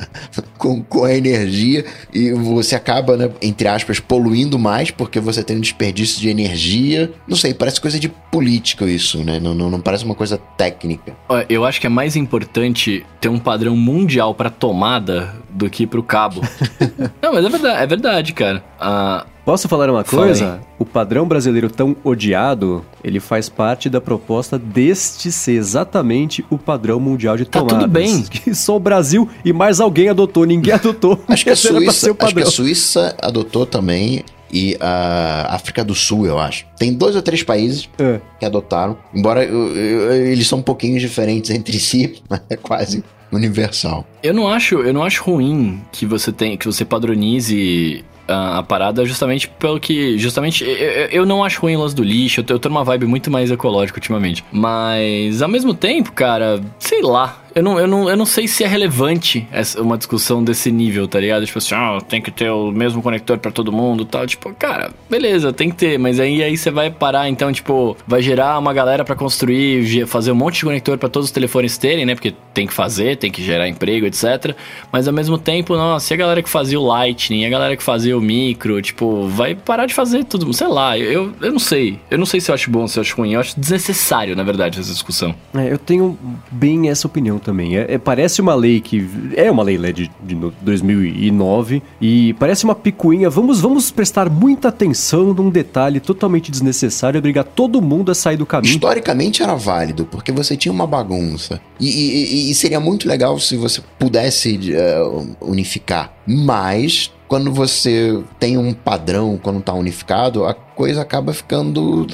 com, com a energia e você acaba, né, entre aspas, poluindo mais porque você tem um desperdício de energia. Não sei, parece coisa de política isso, né? Não, não, não parece uma coisa técnica. Eu acho que é mais importante ter um padrão mundial para tomada do que para o cabo. <laughs> não, mas é verdade, é verdade, cara. Uh, Posso falar uma coisa? O padrão brasileiro tão odiado, ele faz parte da proposta deste ser exatamente o padrão mundial de tomadas. Tá tudo bem. <laughs> Que só o Brasil e mais alguém adotou, ninguém <laughs> adotou. acho, que a Suíça, acho que a Suíça adotou também e a África do Sul, eu acho. Tem dois ou três países é. que adotaram, embora eu, eu, eles são um pouquinho diferentes entre si, <laughs> mas é quase universal. Eu não acho, eu não acho ruim que você tem, que você padronize a, parada justamente pelo que. Justamente. Eu, eu não acho ruim o lance do lixo, eu eu tô numa vibe muito mais ecológica ultimamente. Mas ao mesmo tempo, cara, sei lá eu não, eu, não, eu não sei se é relevante essa, uma discussão desse nível, tá ligado? Tipo assim, ah, tem que ter o mesmo conector para todo mundo tal. Tipo, cara, beleza, tem que ter, mas aí, aí você vai parar, então, tipo, vai gerar uma galera para construir, fazer um monte de conector para todos os telefones terem, né? Porque tem que fazer, tem que gerar emprego, etc. Mas ao mesmo tempo, nossa, e a galera que fazia o Lightning, a galera que fazia o micro, tipo, vai parar de fazer tudo, sei lá, eu, eu não sei. Eu não sei se eu acho bom, se eu acho ruim. Eu acho desnecessário, na verdade, essa discussão. É, eu tenho bem essa opinião também. É, é, parece uma lei que. É uma lei né, de, de 2009 e parece uma picuinha. Vamos, vamos prestar muita atenção num detalhe totalmente desnecessário e obrigar todo mundo a sair do caminho. Historicamente era válido, porque você tinha uma bagunça. E, e, e seria muito legal se você pudesse uh, unificar. Mas quando você tem um padrão, quando está unificado, a coisa acaba ficando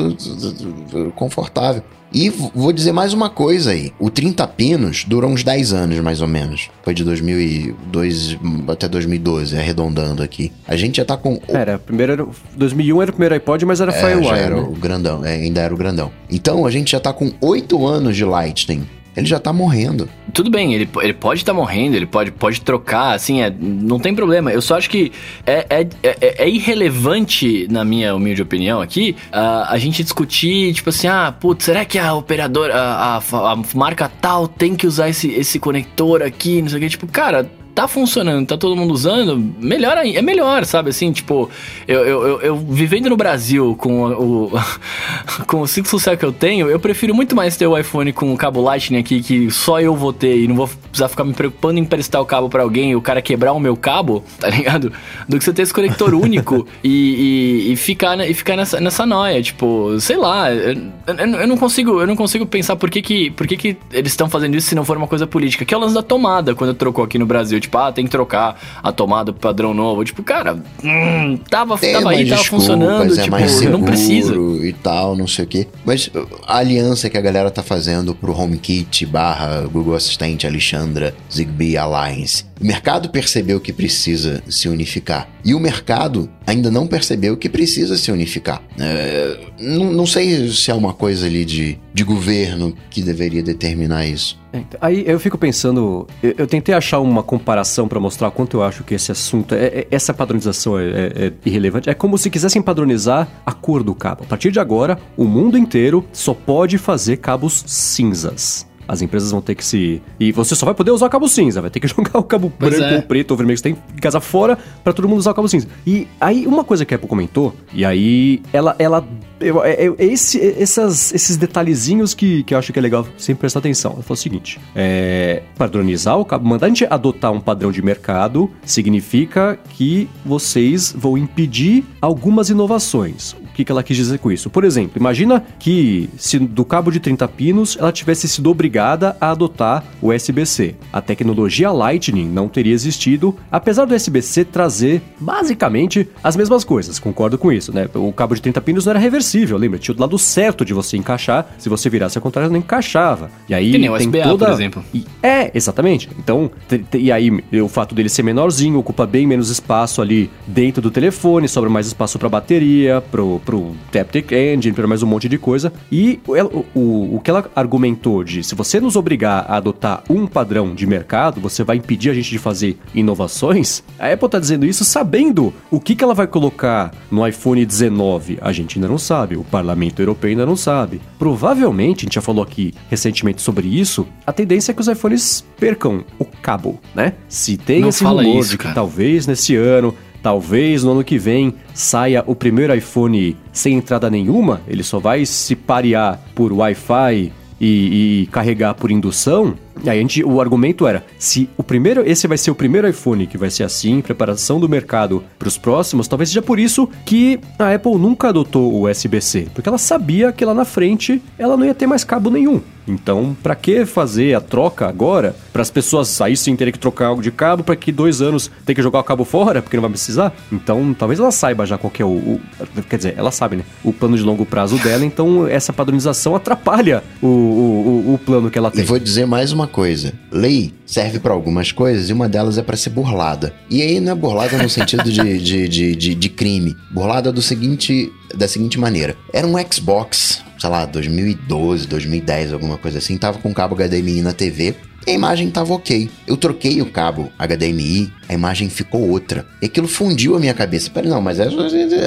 confortável. E vou dizer mais uma coisa aí. O 30 Pinos durou uns 10 anos, mais ou menos. Foi de 2002 até 2012, arredondando aqui. A gente já tá com... Era, primeiro era... 2001 era o primeiro iPod, mas era é, Firewire, era né? o grandão, é, ainda era o grandão. Então, a gente já tá com 8 anos de Lightning ele já tá morrendo. Tudo bem, ele, ele pode estar tá morrendo, ele pode, pode trocar, assim, é, não tem problema. Eu só acho que é, é, é, é irrelevante, na minha humilde opinião aqui, a, a gente discutir, tipo assim, ah, putz, será que a operadora, a, a, a marca tal tem que usar esse, esse conector aqui, não sei o que. Tipo, cara, tá funcionando, tá todo mundo usando, melhor aí, é melhor, sabe? Assim, tipo, eu, eu, eu, eu vivendo no Brasil com o, <laughs> com o ciclo social que eu tenho, eu prefiro muito mais ter o iPhone com o cabo Lightning aqui, que só eu vou ter e não vou precisar ficar me preocupando em emprestar o cabo para alguém e o cara quebrar o meu cabo, tá ligado? Do que você ter esse conector único <laughs> e, e, e, ficar, e ficar nessa, nessa noia, tipo, sei lá, eu, eu, não consigo, eu não consigo pensar por que que, por que, que eles estão fazendo isso se não for uma coisa política, que é o lance da tomada, quando trocou aqui no Brasil tipo, ah, tem que trocar a tomada pro padrão novo. Tipo, cara, hum, tava, tava aí, tava funcionando, é tipo, mais não precisa. E tal, não sei o quê. Mas uh, a aliança que a galera tá fazendo pro HomeKit barra Google Assistente, Alexandra, Zigbee Alliance, O mercado percebeu que precisa se unificar. E o mercado ainda não percebeu que precisa se unificar. É, não, não sei se é uma coisa ali de, de governo que deveria determinar isso. É, então, aí eu fico pensando, eu, eu tentei achar uma comparação para mostrar quanto eu acho que esse assunto, é, é essa padronização é, é, é, irrelevante. É como se quisessem padronizar a cor do cabo. A partir de agora, o mundo inteiro só pode fazer cabos cinzas. As empresas vão ter que se. E você só vai poder usar o cabo cinza, vai ter que <laughs> jogar o cabo pois branco é. ou preto ou vermelho que você tem em casa fora para todo mundo usar o cabo cinza. E aí, uma coisa que a Apple comentou, e aí ela, ela eu, é, é, esse, essas, esses detalhezinhos que, que eu acho que é legal sempre prestar atenção. Ela falou o seguinte: é, padronizar o cabo, mandar a gente adotar um padrão de mercado significa que vocês vão impedir algumas inovações. O que, que ela quis dizer com isso? Por exemplo, imagina que se do cabo de 30 pinos ela tivesse sido obrigada a adotar o USB-C. A tecnologia Lightning não teria existido, apesar do USB-C trazer basicamente as mesmas coisas. Concordo com isso, né? O cabo de 30 pinos não era reversível, lembra? Tinha o lado certo de você encaixar. Se você virasse ao contrário, não encaixava. E aí que nem o tem SBA, toda... por exemplo. E... É, exatamente. Então, e aí o fato dele ser menorzinho ocupa bem menos espaço ali dentro do telefone, sobra mais espaço para bateria, pro pro Taptic Engine, para mais um monte de coisa. E o, o, o que ela argumentou de se você nos obrigar a adotar um padrão de mercado, você vai impedir a gente de fazer inovações. A Apple está dizendo isso sabendo o que, que ela vai colocar no iPhone 19. A gente ainda não sabe, o parlamento europeu ainda não sabe. Provavelmente, a gente já falou aqui recentemente sobre isso, a tendência é que os iPhones percam o cabo, né? Se tem não esse rumor isso, de que talvez nesse ano Talvez no ano que vem saia o primeiro iPhone sem entrada nenhuma, ele só vai se parear por Wi-Fi e, e carregar por indução. E aí a gente, o argumento era, se o primeiro, esse vai ser o primeiro iPhone que vai ser assim, preparação do mercado para os próximos, talvez seja por isso que a Apple nunca adotou o USB-C, porque ela sabia que lá na frente ela não ia ter mais cabo nenhum. Então, para que fazer a troca agora? Para as pessoas aí sim terem que trocar algo de cabo, para que dois anos ter que jogar o cabo fora, porque não vai precisar? Então, talvez ela saiba já qual é o, o, Quer dizer, ela sabe, né? O plano de longo prazo dela, então essa padronização atrapalha o, o, o plano que ela tem. E vou dizer mais uma coisa: lei serve para algumas coisas e uma delas é para ser burlada. E aí não é burlada no sentido de, <laughs> de, de, de, de crime. Burlada do seguinte, da seguinte maneira: era um Xbox sei lá, 2012, 2010, alguma coisa assim, tava com cabo HDMI na TV e a imagem tava ok. Eu troquei o cabo HDMI, a imagem ficou outra. E aquilo fundiu a minha cabeça. Pera, não, mas é,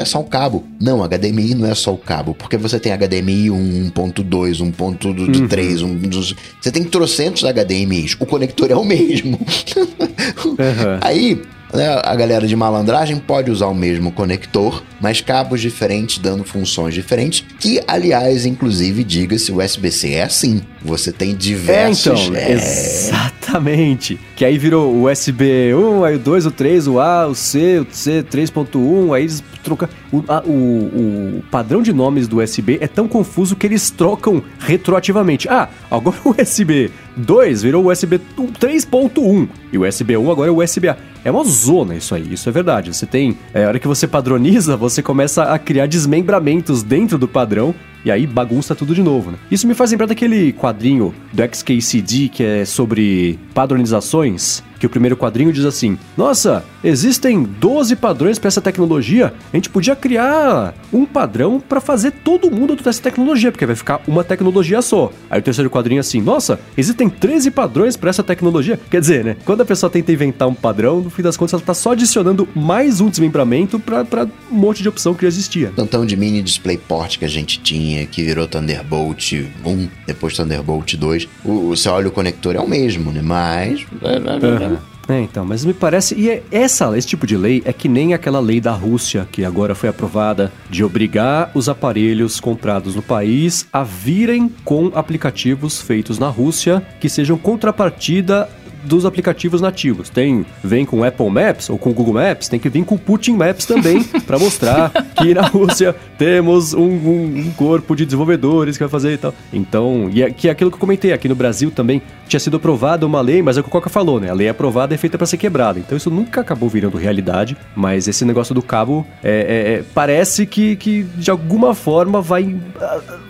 é só o cabo. Não, HDMI não é só o cabo, porque você tem HDMI 1.2, 1.3, uhum. um, dos... você tem trocentos HDMIs. O conector é o mesmo. <laughs> uhum. Aí né, a galera de malandragem pode usar o mesmo conector, mas cabos diferentes dando funções diferentes, que aliás, inclusive, diga-se, o USB-C é assim. Você tem diversos... É, então, é... exatamente. Que aí virou o USB 1, aí o 2, o 3, o A, o C, o C 3.1, aí eles trocam... O, a, o, o padrão de nomes do USB é tão confuso que eles trocam retroativamente. Ah, agora o USB 2 virou USB 3.1 e USB 1 agora é USB-A. É uma zona isso aí, isso é verdade. Você tem, é, a hora que você padroniza, você começa a criar desmembramentos dentro do padrão e aí bagunça tudo de novo, né? Isso me faz lembrar daquele quadrinho do XKCD que é sobre padronizações, que o primeiro quadrinho diz assim: Nossa, existem 12 padrões para essa tecnologia. A gente podia criar um padrão para fazer todo mundo adotar essa tecnologia, porque vai ficar uma tecnologia só. Aí o terceiro quadrinho é assim: Nossa, existem 13 padrões para essa tecnologia. Quer dizer, né? Quando a pessoa tenta inventar um padrão, no fim das contas ela tá só adicionando mais um desmembramento para um monte de opção que já existia. Tantão de mini DisplayPort que a gente tinha, que virou Thunderbolt 1, depois Thunderbolt 2. O, você olha o conector é o mesmo, né? Mas. É, então, mas me parece. E é essa, esse tipo de lei é que nem aquela lei da Rússia, que agora foi aprovada, de obrigar os aparelhos comprados no país a virem com aplicativos feitos na Rússia que sejam contrapartida dos aplicativos nativos. Tem, vem com Apple Maps ou com Google Maps, tem que vir com Putin Maps também <laughs> para mostrar que na Rússia temos um, um, um, corpo de desenvolvedores que vai fazer e tal. Então, e é, que é aquilo que eu comentei, aqui no Brasil também tinha sido aprovada uma lei, mas é o que o Coca falou, né? A lei é aprovada é feita para ser quebrada. Então isso nunca acabou virando realidade, mas esse negócio do cabo é, é, é parece que, que de alguma forma vai,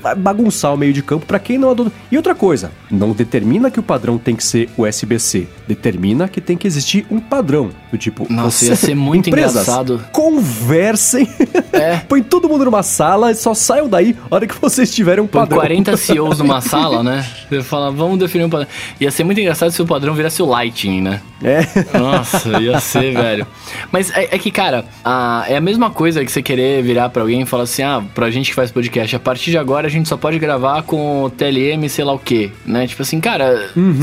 vai bagunçar o meio de campo para quem não adota. E outra coisa, não determina que o padrão tem que ser USB-C, determina que tem que existir um padrão. Do tipo, Nossa, você, ia ser muito engraçado. Conversem, é. <laughs> põe todo mundo numa sala e só saiam daí a hora que vocês tiverem um padrão. Põe 40 CEOs numa <laughs> sala, né? Você fala, vamos definir um padrão. Ia ser muito engraçado se o padrão virasse o Lightning, né? É. Nossa, ia <laughs> ser, velho. Mas é, é, que, cara, a, é a mesma coisa que você querer virar pra alguém e falar assim, ah, pra gente que faz podcast, a partir de agora a gente só pode gravar com TLM, sei lá o quê, né? Tipo assim, cara, uhum.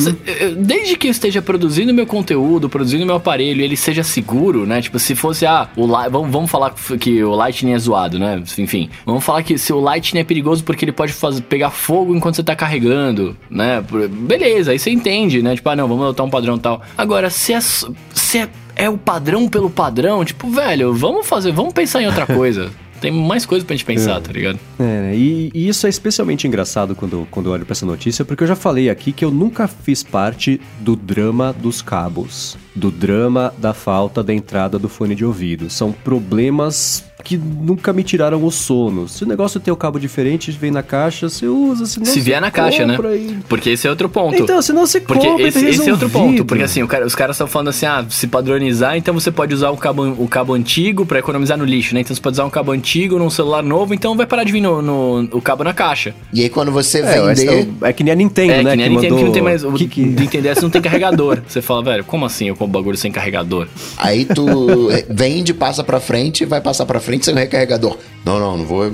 desde que eu esteja produzindo meu conteúdo, produzindo meu aparelho, ele seja seguro, né? Tipo, se fosse, ah, o vamos, vamos falar que o Lightning é zoado, né? Enfim, vamos falar que se o Lightning é perigoso porque ele pode fazer, pegar fogo enquanto você tá carregando, né? Beleza, aí você entende, né? Tipo, ah, não, vamos adotar um padrão tal. Agora, se é, se é, é o padrão pelo padrão, tipo, velho, vamos fazer, vamos pensar em outra <laughs> coisa. tem mais coisa pra gente pensar, é. tá ligado? É, né? e, e, isso é especialmente engraçado quando, quando eu olho pra essa notícia, porque eu já falei aqui que eu nunca fiz parte do drama dos cabos, do drama da falta da entrada do fone de ouvido. São problemas que nunca me tiraram o sono. Se o negócio tem o cabo diferente, vem na caixa, você usa, senão Se vier na caixa, né? E... Porque esse é outro ponto. Então, senão você Porque compra esse, esse é outro ponto. Porque assim, cara, os caras estão falando assim, ah, se padronizar, então você pode usar o cabo, o cabo antigo para economizar no lixo, né? Então você pode usar um cabo antigo num celular novo, então vai parar de vir no, no o cabo na caixa. E aí quando você é, vender... É, é, que nem a Nintendo, é, né? Que nem a Nintendo mandou... que não tem mais... O que, que... Nintendo DS não tem carregador. Você fala, velho, como assim eu compro bagulho sem carregador? Aí tu <laughs> vende, passa pra frente, vai passar pra frente sem recarregador não, não, não vou,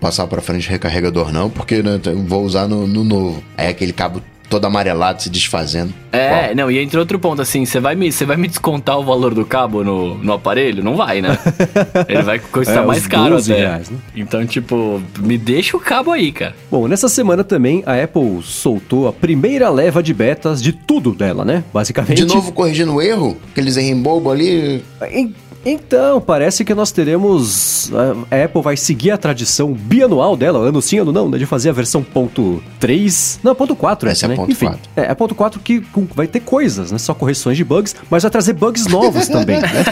passar para frente recarregador não, porque né, vou usar no, no novo. Aí aquele cabo todo amarelado se desfazendo. É, não, e entre outro ponto, assim, você vai me, você vai me descontar o valor do cabo no, no aparelho? Não vai, né? <laughs> Ele vai custar é, mais caro até. Reais, né? Então, tipo, me deixa o cabo aí, cara. Bom, nessa semana também a Apple soltou a primeira leva de betas de tudo dela, né? Basicamente. De novo corrigindo o erro? Aqueles erros bobo ali. Então, parece que nós teremos. A Apple vai seguir a tradição bianual dela, ano sim, ano não, né, de fazer a versão ponto 3. Não, ponto 4 essa, essa né? É ponto Enfim, 4. É, é ponto 4 que vai ter coisas, né? Só correções de bugs, mas vai trazer bugs novos também, né?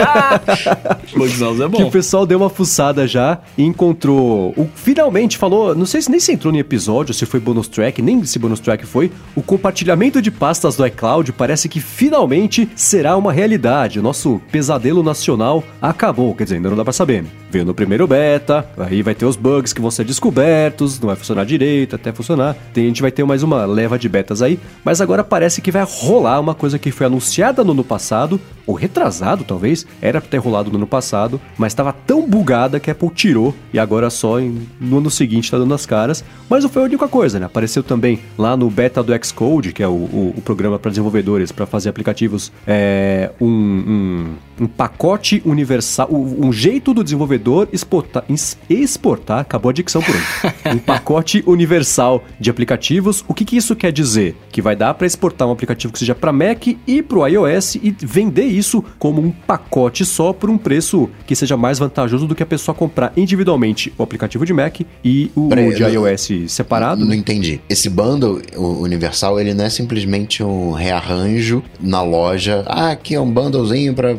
<laughs> bugs novos é bom. Que o pessoal deu uma fuçada já e encontrou. O, finalmente falou, não sei se nem se entrou no episódio, se foi bonus track, nem se bonus track foi. O compartilhamento de pastas do iCloud parece que finalmente será uma realidade. O nosso pesadelo nacional acabou, quer dizer, ainda não dá pra saber. Veio no primeiro beta, aí vai ter os bugs que vão ser descobertos, não vai funcionar direito até funcionar. Tem, a gente vai ter mais uma leva de betas aí, mas agora parece que vai rolar uma coisa que foi anunciada no ano passado, ou retrasado talvez, era pra ter rolado no ano passado, mas estava tão bugada que a Apple tirou e agora só em, no ano seguinte tá dando as caras. Mas não foi a única coisa, né? Apareceu também lá no beta do Xcode, que é o, o, o programa para desenvolvedores para fazer aplicativos, é, um, um, um pacote universal, um jeito do desenvolvedor exportar, exportar acabou a dicção por um, um <laughs> pacote universal de aplicativos. O que, que isso quer dizer? Que vai dar para exportar um aplicativo que seja para Mac e para o iOS e vender isso como um pacote só por um preço que seja mais vantajoso do que a pessoa comprar individualmente o aplicativo de Mac e o, de iOS separado. Não, não entendi. Esse bundle universal, ele não é simplesmente um rearranjo na loja. Ah, aqui é um bundlezinho para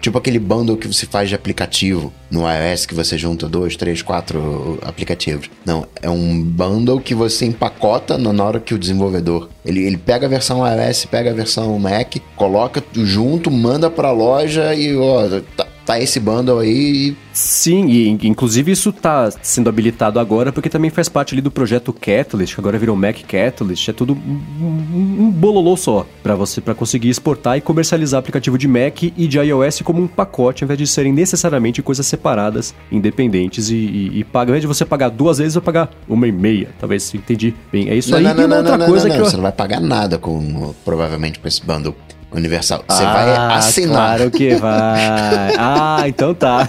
Tipo aquele bundle que você faz de aplicativo no iOS que você junta dois, três, quatro aplicativos. Não, é um bundle que você empacota na hora que o desenvolvedor. Ele, ele pega a versão iOS, pega a versão Mac, coloca junto, manda pra loja e ó, tá, tá esse bundle aí. Sim, e inclusive isso tá sendo habilitado agora porque também faz parte ali do projeto Catalyst, que agora virou Mac Catalyst, é tudo um, um bololô só para você para conseguir exportar e comercializar aplicativo de Mac e de iOS como um pacote, ao invés de serem necessariamente coisas separadas, independentes e, e, e paga, ao invés de você pagar duas vezes, vai pagar uma e meia, talvez se entendi bem. É isso não, aí. Não, não, outra coisa que eu... você não vai pagar nada com provavelmente com esse bundle. Universal. Você ah, vai assinar. Claro que vai. <laughs> ah, então tá.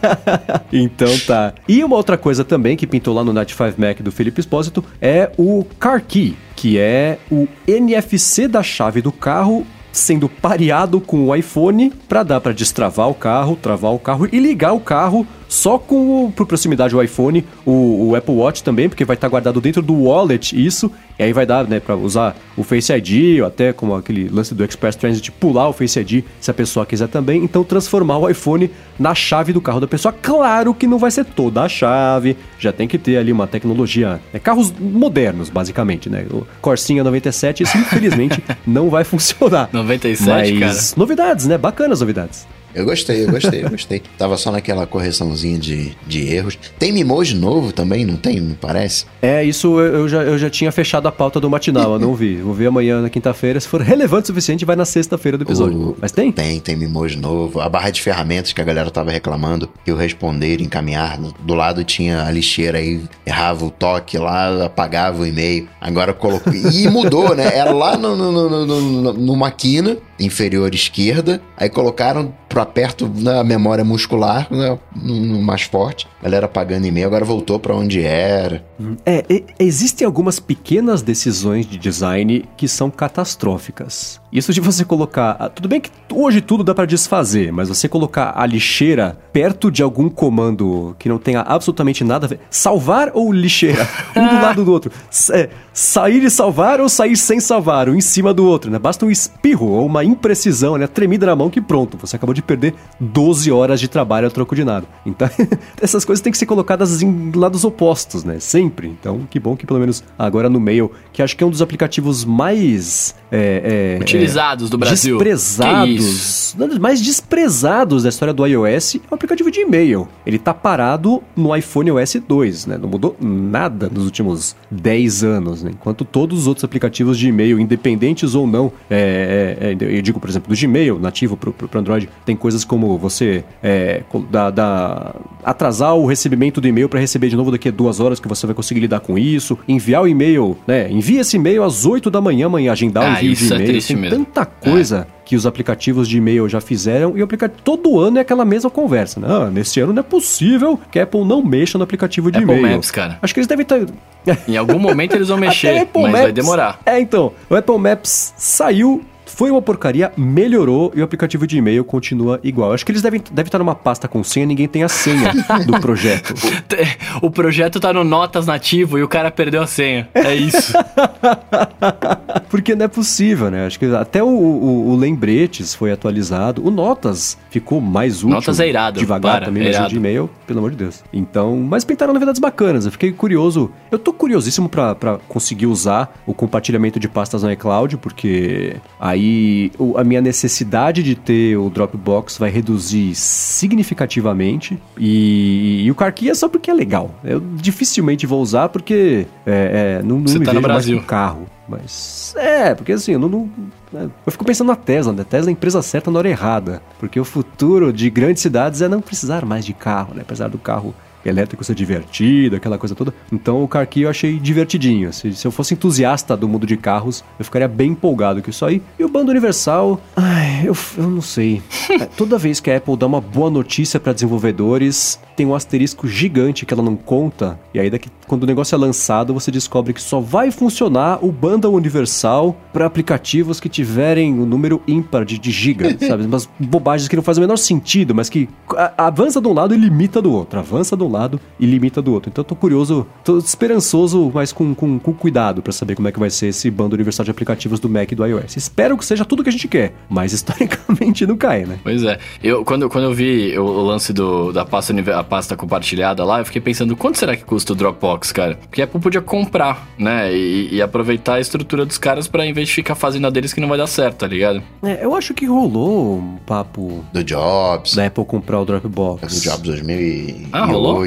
<laughs> então tá. E uma outra coisa também que pintou lá no Night 5 Mac do Felipe Espósito é o Car Key, que é o NFC da chave do carro sendo pareado com o iPhone para dar para destravar o carro, travar o carro e ligar o carro só com o, por proximidade o iPhone, o, o Apple Watch também, porque vai estar tá guardado dentro do wallet isso, e aí vai dar, né, para usar o Face ID, ou até como aquele lance do Express Transit, pular o Face ID se a pessoa quiser também, então transformar o iPhone na chave do carro da pessoa. Claro que não vai ser toda a chave, já tem que ter ali uma tecnologia, né, carros modernos, basicamente, né? O Corsinha 97, isso infelizmente <laughs> não vai funcionar. 97, Mas cara. novidades, né? Bacanas novidades. Eu gostei, eu gostei, eu gostei. <laughs> Tava só naquela correçãozinha de, de erros. Tem Mimoji novo também, não tem? Me parece? É, isso eu, eu já, eu já tinha fechado a pauta do matinal, eu não vi. Vou ver amanhã na quinta-feira. Se for relevante o suficiente, vai na sexta-feira do episódio. O- Mas tem? Tem, tem Mimoji novo. A barra de ferramentas que a galera tava reclamando, que o responder, encaminhar, do lado tinha a lixeira aí, errava o toque lá, apagava o e-mail. Agora colocou. E mudou, né? Era lá no, no, no, no, no- numa quina inferior esquerda, aí colocaram pra perto na memória muscular, né, no, mais forte. A galera apagando e-mail, agora voltou pra onde era. É, existem algumas pequenas decisões de design que são catastróficas. Isso de você colocar. ah, Tudo bem que hoje tudo dá pra desfazer, mas você colocar a lixeira perto de algum comando que não tenha absolutamente nada a ver. Salvar ou lixeira? <laughs> Um do lado do outro. É, sair e salvar ou sair sem salvar? Um em cima do outro, né? Basta um espirro ou uma imprecisão, né? Tremida na mão que pronto. Você acabou de perder 12 horas de trabalho a troco de nada. Então, <laughs> essas coisas têm que ser colocadas em lados opostos, né? Sempre. Então, que bom que pelo menos agora no Mail, que acho que é um dos aplicativos mais. é, é, Utilizados do Brasil. Desprezados. Um dos mais desprezados da história do iOS é o aplicativo de e-mail. Ele tá parado no iPhone OS 2, né? Não mudou nada nos últimos 10 anos, né? Enquanto todos os outros aplicativos de e-mail, independentes ou não, é, é, é, eu digo, por exemplo, do Gmail, nativo pro Android, tem coisas como você é, da- da- atrasar o recebimento do e-mail para receber de novo daqui a duas horas que você vai conseguir lidar com isso, enviar o e-mail, né? Envia esse e-mail às 8 da manhã, amanhã, agendar o Ah, envio isso de é e-mail. triste tem mesmo. tanta coisa que os aplicativos de e-mail já fizeram e o aplicativo todo ano é aquela mesma conversa. Né? Ah, nesse ano não é possível que a Apple não mexa no aplicativo de Apple e-mail. Maps, cara. Acho que eles devem estar. Em algum momento eles vão <laughs> o mexer, mas Maps- vai demorar. É, então. O Apple Maps saiu. Foi uma porcaria, melhorou e o aplicativo de e-mail continua igual. Acho que eles devem, devem estar numa pasta com senha, ninguém tem a senha do projeto. <laughs> O projeto tá no Notas nativo e o cara perdeu a senha. É isso. <laughs> Porque não é possível, né? Acho que até o, o- o Lembretes foi atualizado. O Notas ficou mais útil. Notas é irado, Devagar para, também, é mas o irado. de e-mail, pelo amor de Deus. Então, mas pintaram novidades bacanas. Eu fiquei curioso. Eu tô curiosíssimo pra conseguir usar o compartilhamento de pastas no iCloud, porque aí o- a minha necessidade de ter o Dropbox vai reduzir significativamente. E, e o Carkey é só porque é legal. Eu dificilmente vou usar porque é, é, não, não Você me tá no vejo mais Brasil. com carro. Mas é, porque assim, eu não. não- né? Eu fico pensando na Tesla, né? Tesla é a empresa certa na hora errada. Porque o futuro de grandes cidades é não precisar mais de carro, né? Apesar do carro elétrico ser divertido, aquela coisa toda. Então o Car Key eu achei divertidinho. Se, se eu fosse entusiasta do mundo de carros, eu ficaria bem empolgado com isso aí. E o bando universal, ai, eu, eu não sei. É, Toda vez que a Apple dá uma boa notícia para desenvolvedores, tem um asterisco gigante que ela não conta. E aí daqui, quando o negócio é lançado, você descobre que só vai funcionar o bundle universal para aplicativos que tiverem o número ímpar de, de giga, sabe? Umas bobagens que não fazem o menor sentido, mas que a- avança de um lado e limita do outro. Avança um lado e limita do outro. Então eu tô curioso, tô esperançoso, mas com, com, com cuidado para saber como é que vai ser esse bando universal de aplicativos do Mac e do iOS. Espero que seja tudo que a gente quer, mas <laughs> historicamente não cai, né? Pois é. Eu, quando, quando eu vi o, o lance do, da pasta, a pasta compartilhada lá, eu fiquei pensando, quanto será que custa o Dropbox, cara? Porque a Apple podia comprar, né? E, e aproveitar a estrutura dos caras pra, em vez de ficar fazendo a deles que não vai dar certo, tá ligado? É, eu acho que rolou um papo Do Jobs. da Apple comprar o Dropbox. Do Jobs 2008. Ah, rolou?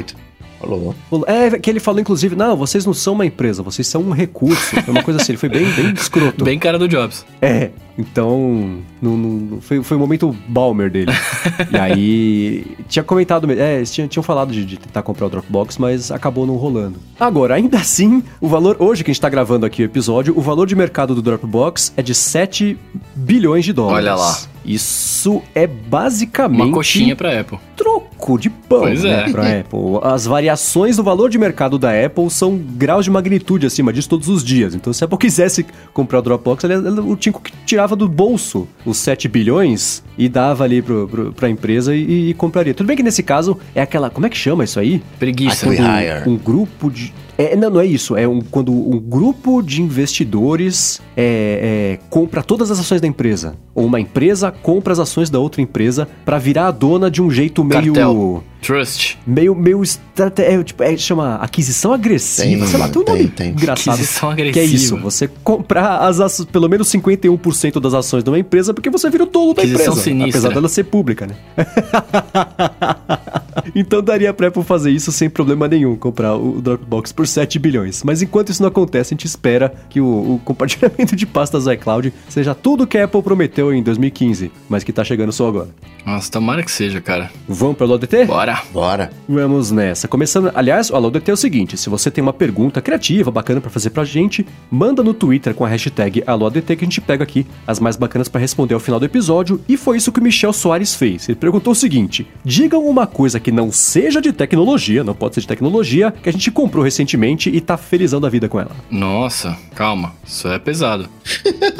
Rolou. É, que ele falou, inclusive, não, vocês não são uma empresa, vocês são um recurso. Foi uma coisa assim, ele foi bem, bem escroto. Bem cara do Jobs. É, então, não, não- foi, foi o momento Balmer dele. <laughs> e aí, tinha comentado, é, eles tinham, tinham falado de, de tentar comprar o Dropbox, mas acabou não rolando. Agora, ainda assim, o valor, hoje que a gente tá gravando aqui o episódio, o valor de mercado do Dropbox é de 7 bilhões de dólares. Olha lá. Isso é basicamente Uma coxinha pra Apple. troco de pão Pois né, é. pra <laughs> Apple. As variações do valor de mercado da Apple são graus de magnitude acima disso todos os dias. Então, se a Apple quisesse comprar o Dropbox, ela, ela tinha que tirar tirava do bolso os 7 bilhões e dava ali pro, pro, pra empresa e, e compraria. Tudo bem que nesse caso é aquela. Como é que chama isso aí? Preguiça. Rehire. um grupo de. É, não, não é isso. É um, quando um grupo de investidores é, é, compra todas as ações da empresa. Ou uma empresa compra as ações da outra empresa pra virar a dona de um jeito meio. Cartel. Trust. Meio, meio estrate... é, tipo, é, chama aquisição agressiva, Tem, sei lá, tem um tem, nome tem. engraçado. Aquisição Que é agressiva. isso, você comprar as ações, pelo menos 51% das ações de uma empresa, porque você vira o dono da Aquisição empresa. sinistra. Apesar dela ser pública, né? <laughs> <laughs> então daria pra Apple fazer isso sem problema nenhum, comprar o Dropbox por 7 bilhões. Mas enquanto isso não acontece, a gente espera que o, o compartilhamento <laughs> de pastas iCloud seja tudo que a Apple prometeu em 2015, mas que tá chegando só agora. Nossa, tomara que seja, cara. Vamos pra LODT? Bora. Bora. Vamos nessa. Começando, aliás, o AlôDT é o seguinte: se você tem uma pergunta criativa, bacana pra fazer pra gente, manda no Twitter com a hashtag AlôDT que a gente pega aqui as mais bacanas pra responder ao final do episódio. E foi isso que o Michel Soares fez. Ele perguntou o seguinte: digam uma coisa que não seja de tecnologia, não pode ser de tecnologia, que a gente comprou recentemente e tá felizão da vida com ela. Nossa, calma. Isso é pesado.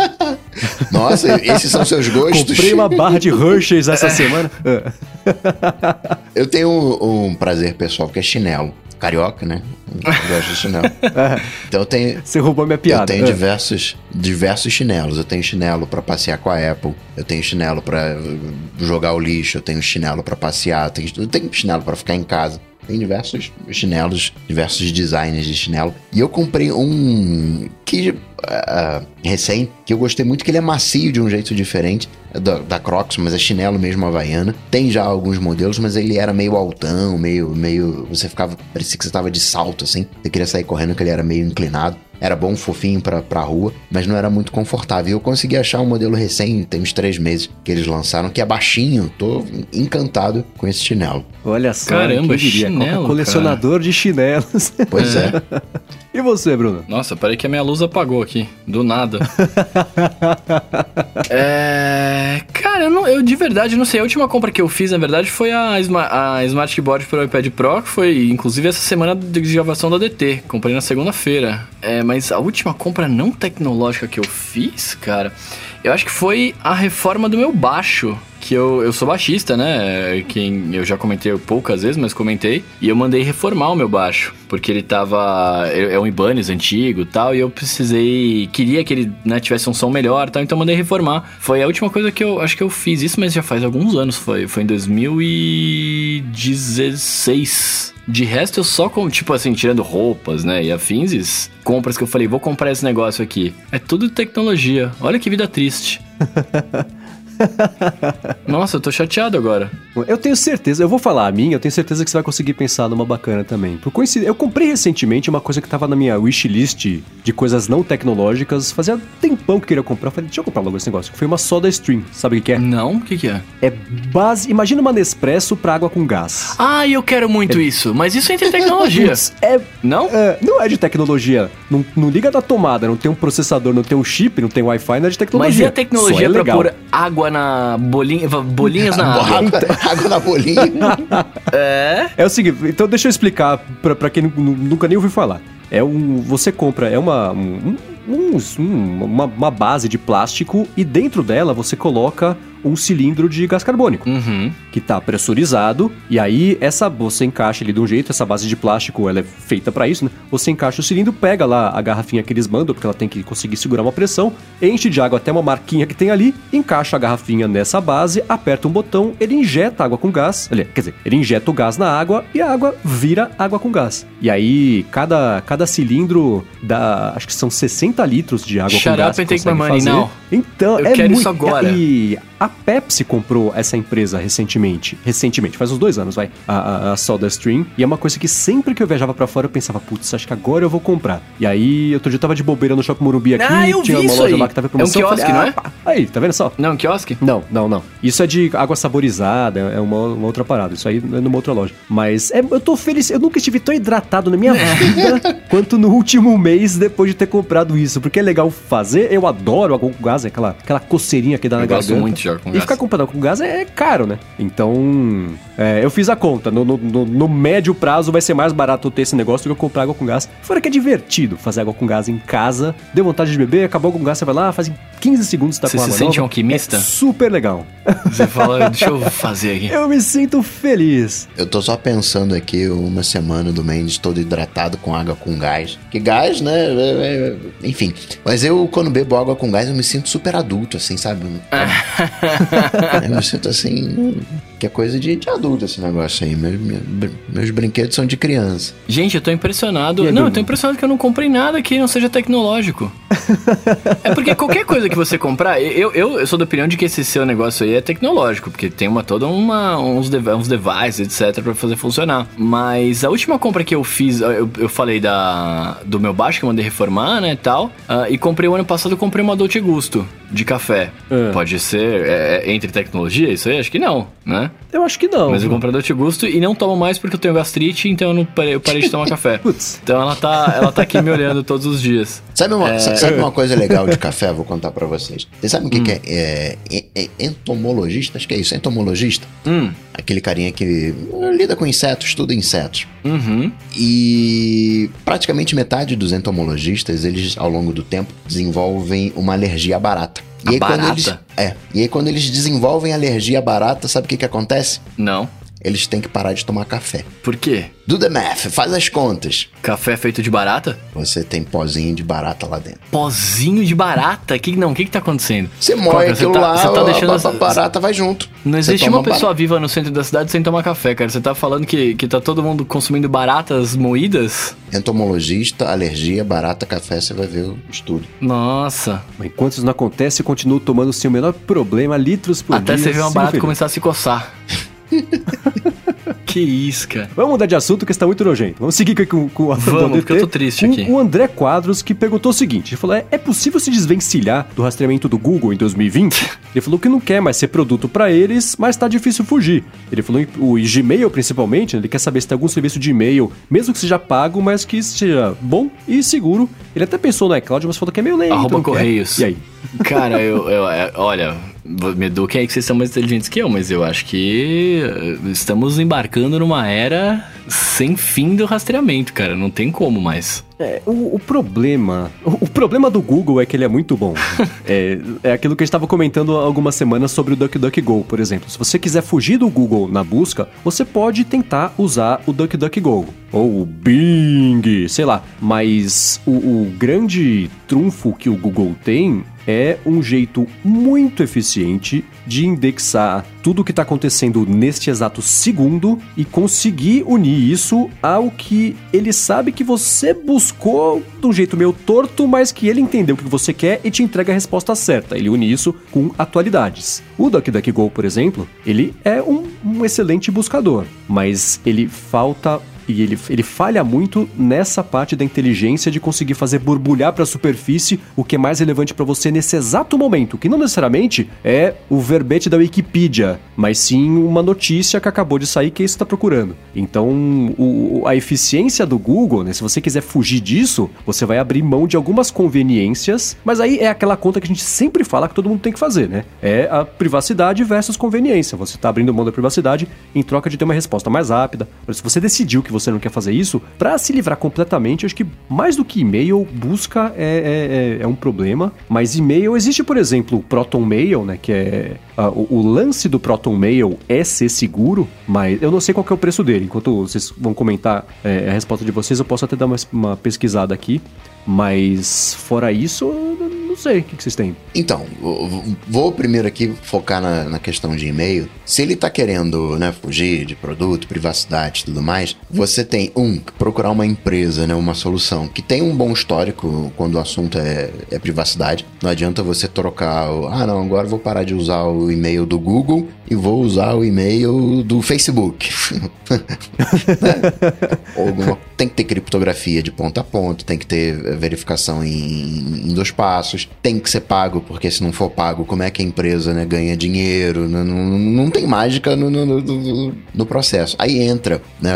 <laughs> Nossa, esses são seus gostos. Comprei uma barra de Hershey's essa semana. Ah. Eu tenho um, um prazer pessoal que é chinelo. Carioca, né? Eu gosto de chinelo. <laughs> Então eu tenho, Você roubou minha piada. eu tenho Ah. diversos, diversos chinelos. Eu tenho chinelo pra passear com a Apple. Eu tenho chinelo pra uh, jogar o lixo. Eu tenho chinelo pra passear. Tenho, eu tenho chinelo pra ficar em casa. Tem diversos chinelos, diversos designs de chinelo. E eu comprei um que ah, recém, que eu gostei muito, que ele é macio de um jeito diferente é da, da Crocs, mas é chinelo mesmo havaiana. Tem já alguns modelos, mas ele era meio altão, meio, meio. Você ficava. Parecia que você tava de salto, assim. Você queria sair correndo, que ele era meio inclinado. Era bom, fofinho pra, pra rua, mas não era muito confortável. E eu consegui achar um modelo recém, tem uns três meses que eles lançaram, que é baixinho. Tô encantado com esse chinelo. Olha só, Caramba, diria? chinelo, colecionador de chinelos. Pois é. <laughs> e você, Bruno? Nossa, peraí que a minha luz apagou aqui. Do nada. <laughs> é. Cara, eu, não- eu de verdade não sei. A última compra que eu fiz, na verdade, foi a, Sma- a Smart Keyboard pro iPad Pro, que foi inclusive essa semana de gravação da DT. Comprei na segunda-feira. É, mas a última compra não tecnológica que eu fiz, cara, eu acho que foi a reforma do meu baixo. Que eu, eu sou baixista, né? Quem eu já comentei poucas vezes, mas comentei. E eu mandei reformar o meu baixo. Porque ele tava. É é um Ibanez antigo tal. E eu precisei. Queria que ele né, tivesse um som melhor tal. Então eu mandei reformar. Foi a última coisa que eu acho que eu fiz isso, mas já faz alguns anos. Foi, foi em 2016. De resto, eu só, com, tipo assim, tirando roupas, né, e afins, compras que eu falei, vou comprar esse negócio aqui. É tudo tecnologia. Olha que vida triste. <laughs> <laughs> Nossa, eu tô chateado agora. Eu tenho certeza, eu vou falar a minha, eu tenho certeza que você vai conseguir pensar numa bacana também. Por coincidência, eu comprei recentemente uma coisa que tava na minha wishlist de coisas não tecnológicas. Fazia tempão que eu queria comprar. Eu falei, deixa eu comprar logo esse negócio. Foi uma Soda Stream. Sabe o que é? Não? O que que é? É base. Imagina uma Nespresso pra água com gás. Ah, eu quero muito isso. Mas isso entra <laughs> em tecnologia. É. não? é, não é de tecnologia. Não, não liga da tomada, não tem um processador, não tem um chip, não tem Wi-Fi, não é de tecnologia. Mas e a Só tecnologia é pra legal. pôr água na bolinha, bolinhas na água? <laughs> água, água na <laughs> bolinha. <laughs> É? É o seguinte, então deixa eu explicar pra, pra quem nu- nu- nunca nem ouviu falar. É um. Você compra, é uma. Um, um- um- uma, uma base de plástico e dentro dela você coloca um cilindro de gás carbônico. Uhum. que tá pressurizado e aí essa você encaixa ele de um jeito, essa base de plástico ela é feita pra isso, né? Você encaixa o cilindro, pega lá a garrafinha que eles mandam, porque ela tem que conseguir segurar uma pressão, enche de água até uma marquinha que tem ali, encaixa a garrafinha nessa base, aperta um botão, ele injeta água com gás, quer dizer, ele injeta o gás na água e a água vira água com gás. E aí cada cada cilindro dá, acho que são 60 litros de água Shut com gás. up and que take my money fazer. now. Então, Eu é quero muito... isso agora. E a Pepsi comprou essa empresa recentemente. Recentemente, faz uns dois anos, vai. A, a, a SodaStream. E é uma coisa que sempre que eu viajava pra fora eu pensava, putz, acho que agora eu vou comprar. E aí, outro dia eu tava de bobeira no Shopping Morumbi aqui. Ah, eu tinha vi uma loja aí. lá que tava em É um promoção. eu quiosque, falei, não é? pá, Aí, tá vendo só? Não, quiosque? Não, não, não. Isso é de água saborizada, é uma, uma outra parada. Isso aí é numa outra loja. Mas é- eu tô feliz, eu nunca estive tão hidratado na minha <laughs> vida quanto no último mês depois de ter comprado isso. Porque é legal fazer, eu adoro com gás, é aquela, aquela coceirinha que dá na Eu gosto garganta. muito de com e gás. ficar comprando água com gás é, é caro, né? Então, é, eu fiz a conta. No, no- no- no médio prazo vai ser mais barato ter esse negócio do que eu comprar água com gás. Fora que é divertido fazer água com gás em casa. Deu vontade de beber, acabou com gás, você vai lá, faz em 15 segundos, tá Você com se água sente nova. um alquimista? É super legal. Você fala, <laughs> deixa eu fazer aqui. Eu me sinto feliz. Eu tô só pensando aqui uma semana do Mendes todo hidratado com água com gás. Que gás, né? é- é- Enfim. Mas eu, quando bebo água com gás, eu me sinto super adulto, assim, sabe? <laughs> eu me sinto assim. Que é coisa de, de adulto esse negócio aí. Meus, meus, meus brinquedos são de criança. Gente, eu tô impressionado. E não, eu tô impressionado que eu não comprei nada que não seja tecnológico. é porque qualquer coisa que você comprar, eu, eu, eu sou da opinião de que esse seu negócio aí é tecnológico, porque tem uma toda uma uns, dev- uns devices, etc, pra fazer funcionar. Mas a última compra que eu fiz, eu, eu falei da do meu baixo que eu mandei reformar, né, e tal, ah, e comprei o ano passado, eu comprei uma Dolce Gusto de café. Ah. Pode ser é, é entre tecnologia, isso aí? Acho que não, né? Eu acho que não. Mas eu comprei a Dolce Gusto e não tomo mais porque eu tenho gastrite, então eu, não parei, eu parei de tomar <laughs> café. Putz. Então ela tá, ela tá aqui me olhando todos os dias. Sabe uma, sa- sabe uma coisa legal de <laughs> café? Vou contar pra vocês. Vocês sabem o que, que é, é, é- é entomologista? Acho que é isso, entomologista. Hum, Aquele carinha que lida com insetos, estuda insetos. uhum. E praticamente metade dos entomologistas, eles ao longo do tempo desenvolvem uma alergia barata. E aí, quando barata? eles, é, e aí quando eles desenvolvem alergia barata, sabe o que que acontece? Não. Eles têm que parar de tomar café. Por quê? Do the math, faz as contas. Café feito de barata? Você tem pozinho de barata lá dentro. Pozinho de barata? Que, não, o que que tá acontecendo? Você moe Coca, aquilo tá- lá, você tá a- deixando a, essa- a barata vai junto. Não existe uma pessoa barata. viva no centro da cidade sem tomar café, cara. Você tá falando que, que tá todo mundo consumindo baratas moídas? Entomologista, alergia, barata, café, você vai ver o estudo. Nossa. Enquanto isso não acontece, eu continuo tomando sem o menor problema, litros por Até dia. você ver uma barata feliz. começar a se coçar. <laughs> <laughs> que isso, cara. Vamos mudar de assunto que está muito nojento. Vamos seguir com, com a Vamos, porque eu tô triste com aqui. O André Quadros que perguntou o seguinte: ele falou, é, é possível se desvencilhar do rastreamento do Google em 2020? <laughs> ele falou que não quer mais ser produto para eles, mas tá difícil fugir. Ele falou o Gmail principalmente, né, ele quer saber se tem algum serviço de e-mail, mesmo que seja pago, mas que seja bom e seguro. Ele até pensou no iCloud, mas falou que é meio lento. Arroba não quer. Correios. E aí? Cara, eu, eu- é, olha, me eduquem aí que vocês são mais inteligentes que eu, mas eu acho que eh, estamos embarcando numa era sem fim do rastreamento, cara. Não tem como mais. É, o, o problema. O, o problema do Google é que ele é muito bom. <laughs> é, é aquilo que a gente estava comentando há algumas semanas sobre o DuckDuckGo, por exemplo. Se você quiser fugir do Google na busca, você pode tentar usar o DuckDuckGo. Ou o Bing, sei lá. Mas o, o grande trunfo que o Google tem é um jeito muito eficiente de indexar tudo o que está acontecendo neste exato segundo e conseguir unir isso ao que ele sabe que você buscou de um jeito meio torto, mas que ele entendeu o que você quer e te entrega a resposta certa. Ele une isso com atualidades. O DuckDuckGo, por exemplo, ele é um, um excelente buscador, mas ele falta e ele, ele falha muito nessa parte da inteligência de conseguir fazer borbulhar para a superfície o que é mais relevante para você nesse exato momento, que não necessariamente é o verbete da Wikipedia, mas sim uma notícia que acabou de sair que é que está procurando. Então, o- a eficiência do Google, né, se você quiser fugir disso, você vai abrir mão de algumas conveniências, mas aí é aquela conta que a gente sempre fala que todo mundo tem que fazer, né? É a privacidade versus conveniência. Você está abrindo mão da privacidade em troca de ter uma resposta mais rápida. Mas se você decidiu que você não quer fazer isso, para se livrar completamente, acho que mais do que e-mail, busca é, é- é- é um problema. Mas e-mail, existe, por exemplo, o Proton Mail, né? Que é. Ah, o, o lance do Proton Mail é ser seguro, mas eu não sei qual é o preço dele. Enquanto vocês vão comentar é, a resposta de vocês, eu posso até dar uma, uma pesquisada aqui. Mas fora isso, não sei o que, que vocês têm. Então, vou- primeiro aqui focar na, na questão de e-mail. Se ele tá querendo, né, fugir de produto, privacidade e tudo mais, você tem, um, procurar uma empresa, né, uma solução que tem um bom histórico quando o assunto é, é privacidade. Não adianta você trocar, o, ah, não, agora vou parar de usar o e-mail do Google e vou usar o e-mail do Facebook. <laughs> Alguma- tem que ter criptografia de ponta a ponta, tem que ter eh, verificação em, em dois passos. tem que ser pago, porque se não for pago, como é que a empresa né, ganha dinheiro? Não, não, não tem mágica no, no, no, no, processo. Aí entra, né,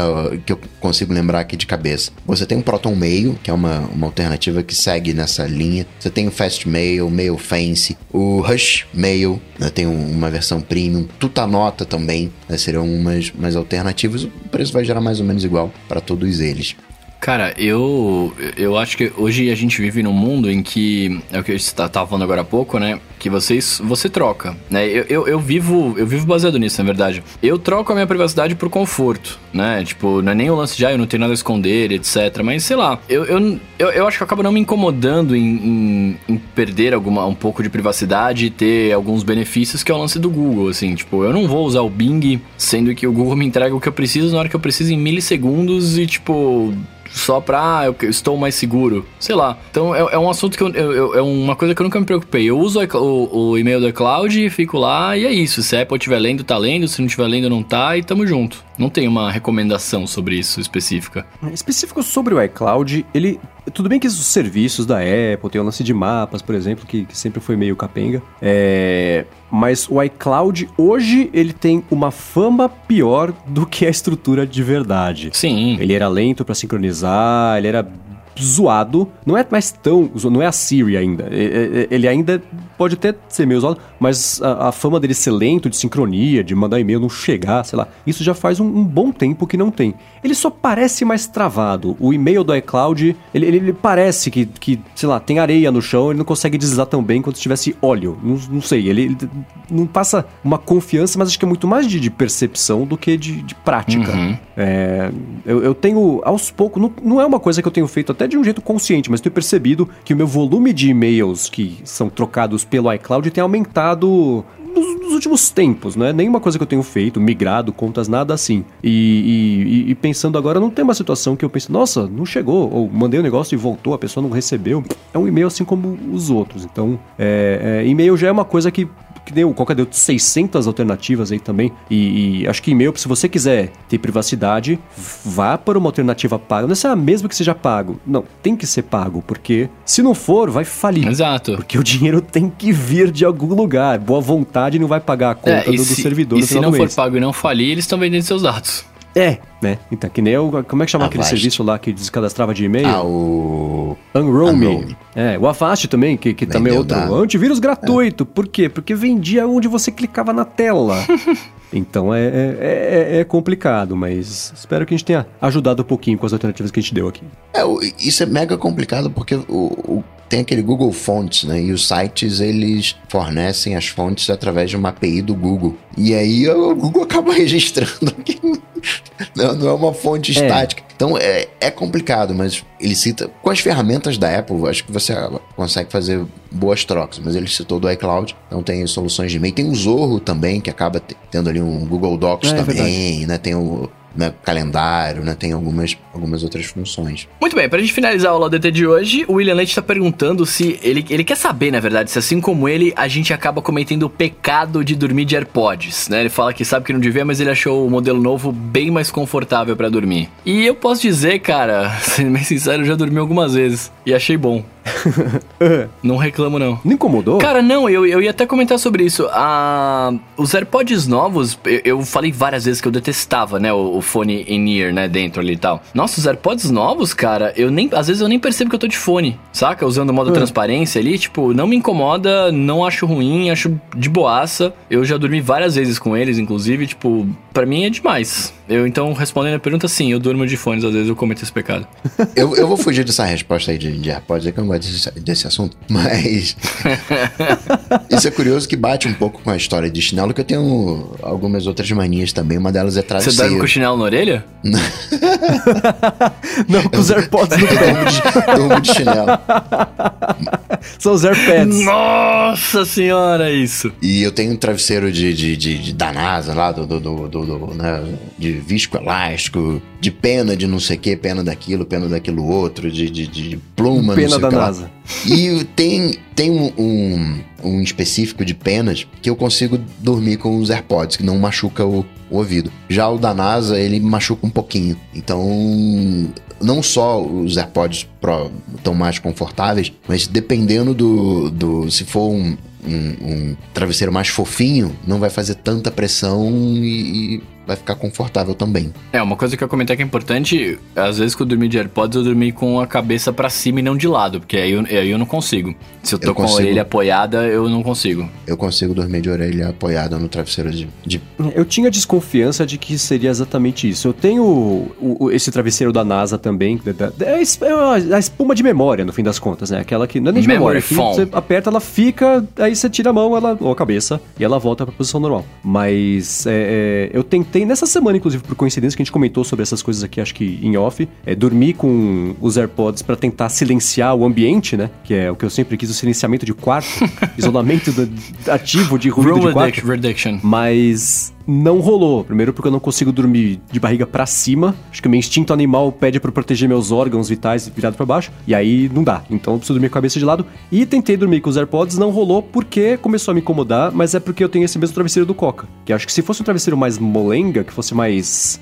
que eu consigo lembrar aqui de cabeça. Você tem o Proton Mail, que é uma, uma alternativa que segue nessa linha. Você tem o Fast Mail, Mail Fancy, o Rush Mail, né, tem uma versão premium. Tutanota também, né, serão umas, umas alternativas. O preço vai gerar mais ou menos igual para todos eles. Cara, eu, eu acho que hoje a gente vive num mundo em que, é o que eu estava falando agora há pouco, né? Que vocês, você troca, né? Eu, eu, eu, vivo eu vivo baseado nisso, na verdade. Eu troco a minha privacidade por conforto, né? Tipo, não é nem o lance de, ah, eu não tenho nada a esconder, etc. Mas, sei lá, eu, eu, eu, eu acho que eu acabo não me incomodando em, em, em, perder alguma, um pouco de privacidade e ter alguns benefícios que é o lance do Google, assim. Tipo, eu não vou usar o Bing, sendo que o Google me entrega o que eu preciso na hora que eu preciso em milissegundos e, tipo só pra ah, eu estou mais seguro. Sei lá. Então é, é um assunto que eu, eu, é uma coisa que eu nunca me preocupei. Eu uso o, o e-mail da cloud, fico lá e é isso. Se a Apple estiver lendo, tá lendo. Se não estiver lendo, não tá e tamo junto. Não tem uma recomendação sobre isso específica. Específico sobre o iCloud, ele. Tudo bem que os serviços da Apple, tem o lance de mapas, por exemplo, que, que sempre foi meio capenga. É, mas o iCloud hoje ele tem uma fama pior do que a estrutura de verdade. Sim. Ele era lento para sincronizar, ele era zoado. Não é mais tão. Não é a Siri ainda. Ele ainda pode até ser meio zoado, mas a, a fama dele ser lento, de sincronia, de mandar e-mail não chegar, sei lá, isso já faz um, um, bom tempo que não tem. Ele só parece mais travado. O e-mail do iCloud, ele, ele, ele, parece que, que, sei lá, tem areia no chão, ele não consegue deslizar tão bem quanto se tivesse óleo. Não, não sei, ele, ele, não passa uma confiança, mas acho que é muito mais de, de percepção do que de, de prática. Uhum. É, eu, eu, tenho, aos poucos, não, não é uma coisa que eu tenho feito até de um jeito consciente, mas tenho percebido que o meu volume de e-mails que são trocados pelo iCloud tem aumentado nos, nos, últimos tempos, não é nenhuma coisa que eu tenho feito, migrado, contas, nada assim. E, e, e, pensando agora, não tem uma situação que eu penso, nossa, não chegou, ou mandei o um negócio e voltou, a pessoa não recebeu. É um e-mail assim como os outros. Então, é, é, e-mail já é uma coisa que que deu, qual que deu 600 alternativas aí também. E, e, acho que e-mail, se você quiser ter privacidade, vá para uma alternativa paga. Não é a mesma que seja pago. Não, tem que ser pago, porque se não for, vai falir. Exato. Porque o dinheiro tem que vir de algum lugar. Boa vontade não vai pagar a conta é, do, se, do, servidor. E se não for pago e não falir, eles estão vendendo seus dados. É, né? Então, que nem eu. Como é que chama Avast. aquele serviço lá que descadastrava de e-mail? Ah, o. Unroaming. É, o Avast também, que, que também é outro. Antivírus gratuito. É. Por quê? Porque vendia onde você clicava na tela. <laughs> então é, é, é, é, complicado, mas espero que a gente tenha ajudado um pouquinho com as alternativas que a gente deu aqui. É, isso é mega complicado porque o, o tem aquele Google Fonts, né? E os sites eles fornecem as fontes através de uma API do Google. E aí o Google acaba <laughs> registrando que não, não é uma fonte é. estática. Então é, é complicado, mas ele cita. Com as ferramentas da Apple, acho que você consegue fazer boas trocas, mas ele citou do iCloud, então tem soluções de e-mail. Tem o Zorro também, que acaba tendo ali um Google Docs é, é também, né? Tem o né, calendário, né? Tem algumas, algumas outras funções. Muito bem, pra gente finalizar aula DT de hoje, o William Leite tá perguntando se. Ele, ele quer saber, na verdade, se assim como ele, a gente acaba cometendo o pecado de dormir de AirPods, né? Ele fala que sabe que não devia, mas ele achou o modelo novo bem mais confortável para dormir. E eu posso dizer, cara, <laughs> sendo bem sincero, eu já dormi algumas vezes e achei bom. <laughs> não reclamo, não. Não incomodou? Cara, não, eu, eu ia até comentar sobre isso. Ah, os AirPods novos, eu, eu, falei várias vezes que eu detestava, né? O, o fone in-ear, né? Dentro ali e tal. Nossa, os AirPods novos, cara, eu nem. Às vezes eu nem percebo que eu tô de fone, saca? Usando o modo transparência ali, tipo, não me incomoda, não acho ruim, acho de boaça. Eu já dormi várias vezes com eles, inclusive, tipo, para mim é demais. Eu, então, respondendo a pergunta, sim, eu durmo de fones, às vezes eu cometo esse pecado. <laughs> eu, eu vou fugir dessa resposta aí de, de AirPods, é que eu não gosto desse, desse assunto, <laughs> mas. <laughs> isso é curioso que bate um pouco com a história de chinelo, que eu tenho algumas outras manias também, uma delas é travesseiro. Você dorme com chinelo na orelha? não, com os AirPods no pé. Durmo de chinelo. São os AirPads. Nossa senhora, isso. E eu tenho um travesseiro de, de, de, de da NASA lá, do, do, do, do né, de viscoelástico, de pena de não sei o que, pena daquilo, pena daquilo outro, de, de, de pluma, pena da NASA. E tem, tem um, um, um, específico de penas que eu consigo dormir com os AirPods, que não machuca o, o ouvido. Já o da NASA, ele machuca um pouquinho. Então, não só os AirPods Pro estão mais confortáveis, mas dependendo do. do se for um, um, um travesseiro mais fofinho, não vai fazer tanta pressão e, e vai ficar confortável também. É, uma coisa que eu comentei que é importante, às vezes que eu dormi de AirPods, eu dormi com a cabeça para cima e não de lado, porque aí eu, aí eu não consigo. Se eu tô eu com consigo. a orelha apoiada, eu não consigo. Eu consigo dormir de orelha apoiada no travesseiro de... de... Eu tinha desconfiança de que seria exatamente isso. Eu tenho o, o, esse travesseiro da NASA também, é, é a espuma de memória, no fim das contas, né? Aquela que não é nem de Memory memória, que você aperta, ela fica, aí você tira a mão ela, ou a cabeça e ela volta pra posição normal. Mas é, é, eu tentei tem nessa semana, inclusive, por coincidência, que a gente comentou sobre essas coisas aqui, acho que em off, é dormir com os AirPods para tentar silenciar o ambiente, né? Que é o que eu sempre quis, o silenciamento de quarto, <laughs> isolamento do, ativo de ruído Room de quarto. Reduction. Mas não rolou. Primeiro porque eu não consigo dormir de barriga para cima. Acho que o meu instinto animal pede para proteger meus órgãos vitais virado para baixo. E aí não dá. Então eu preciso dormir com a cabeça de lado. E tentei dormir com os AirPods, não rolou porque começou a me incomodar, mas é porque eu tenho esse mesmo travesseiro do Coca. Que acho que se fosse um travesseiro mais molenga, que fosse mais.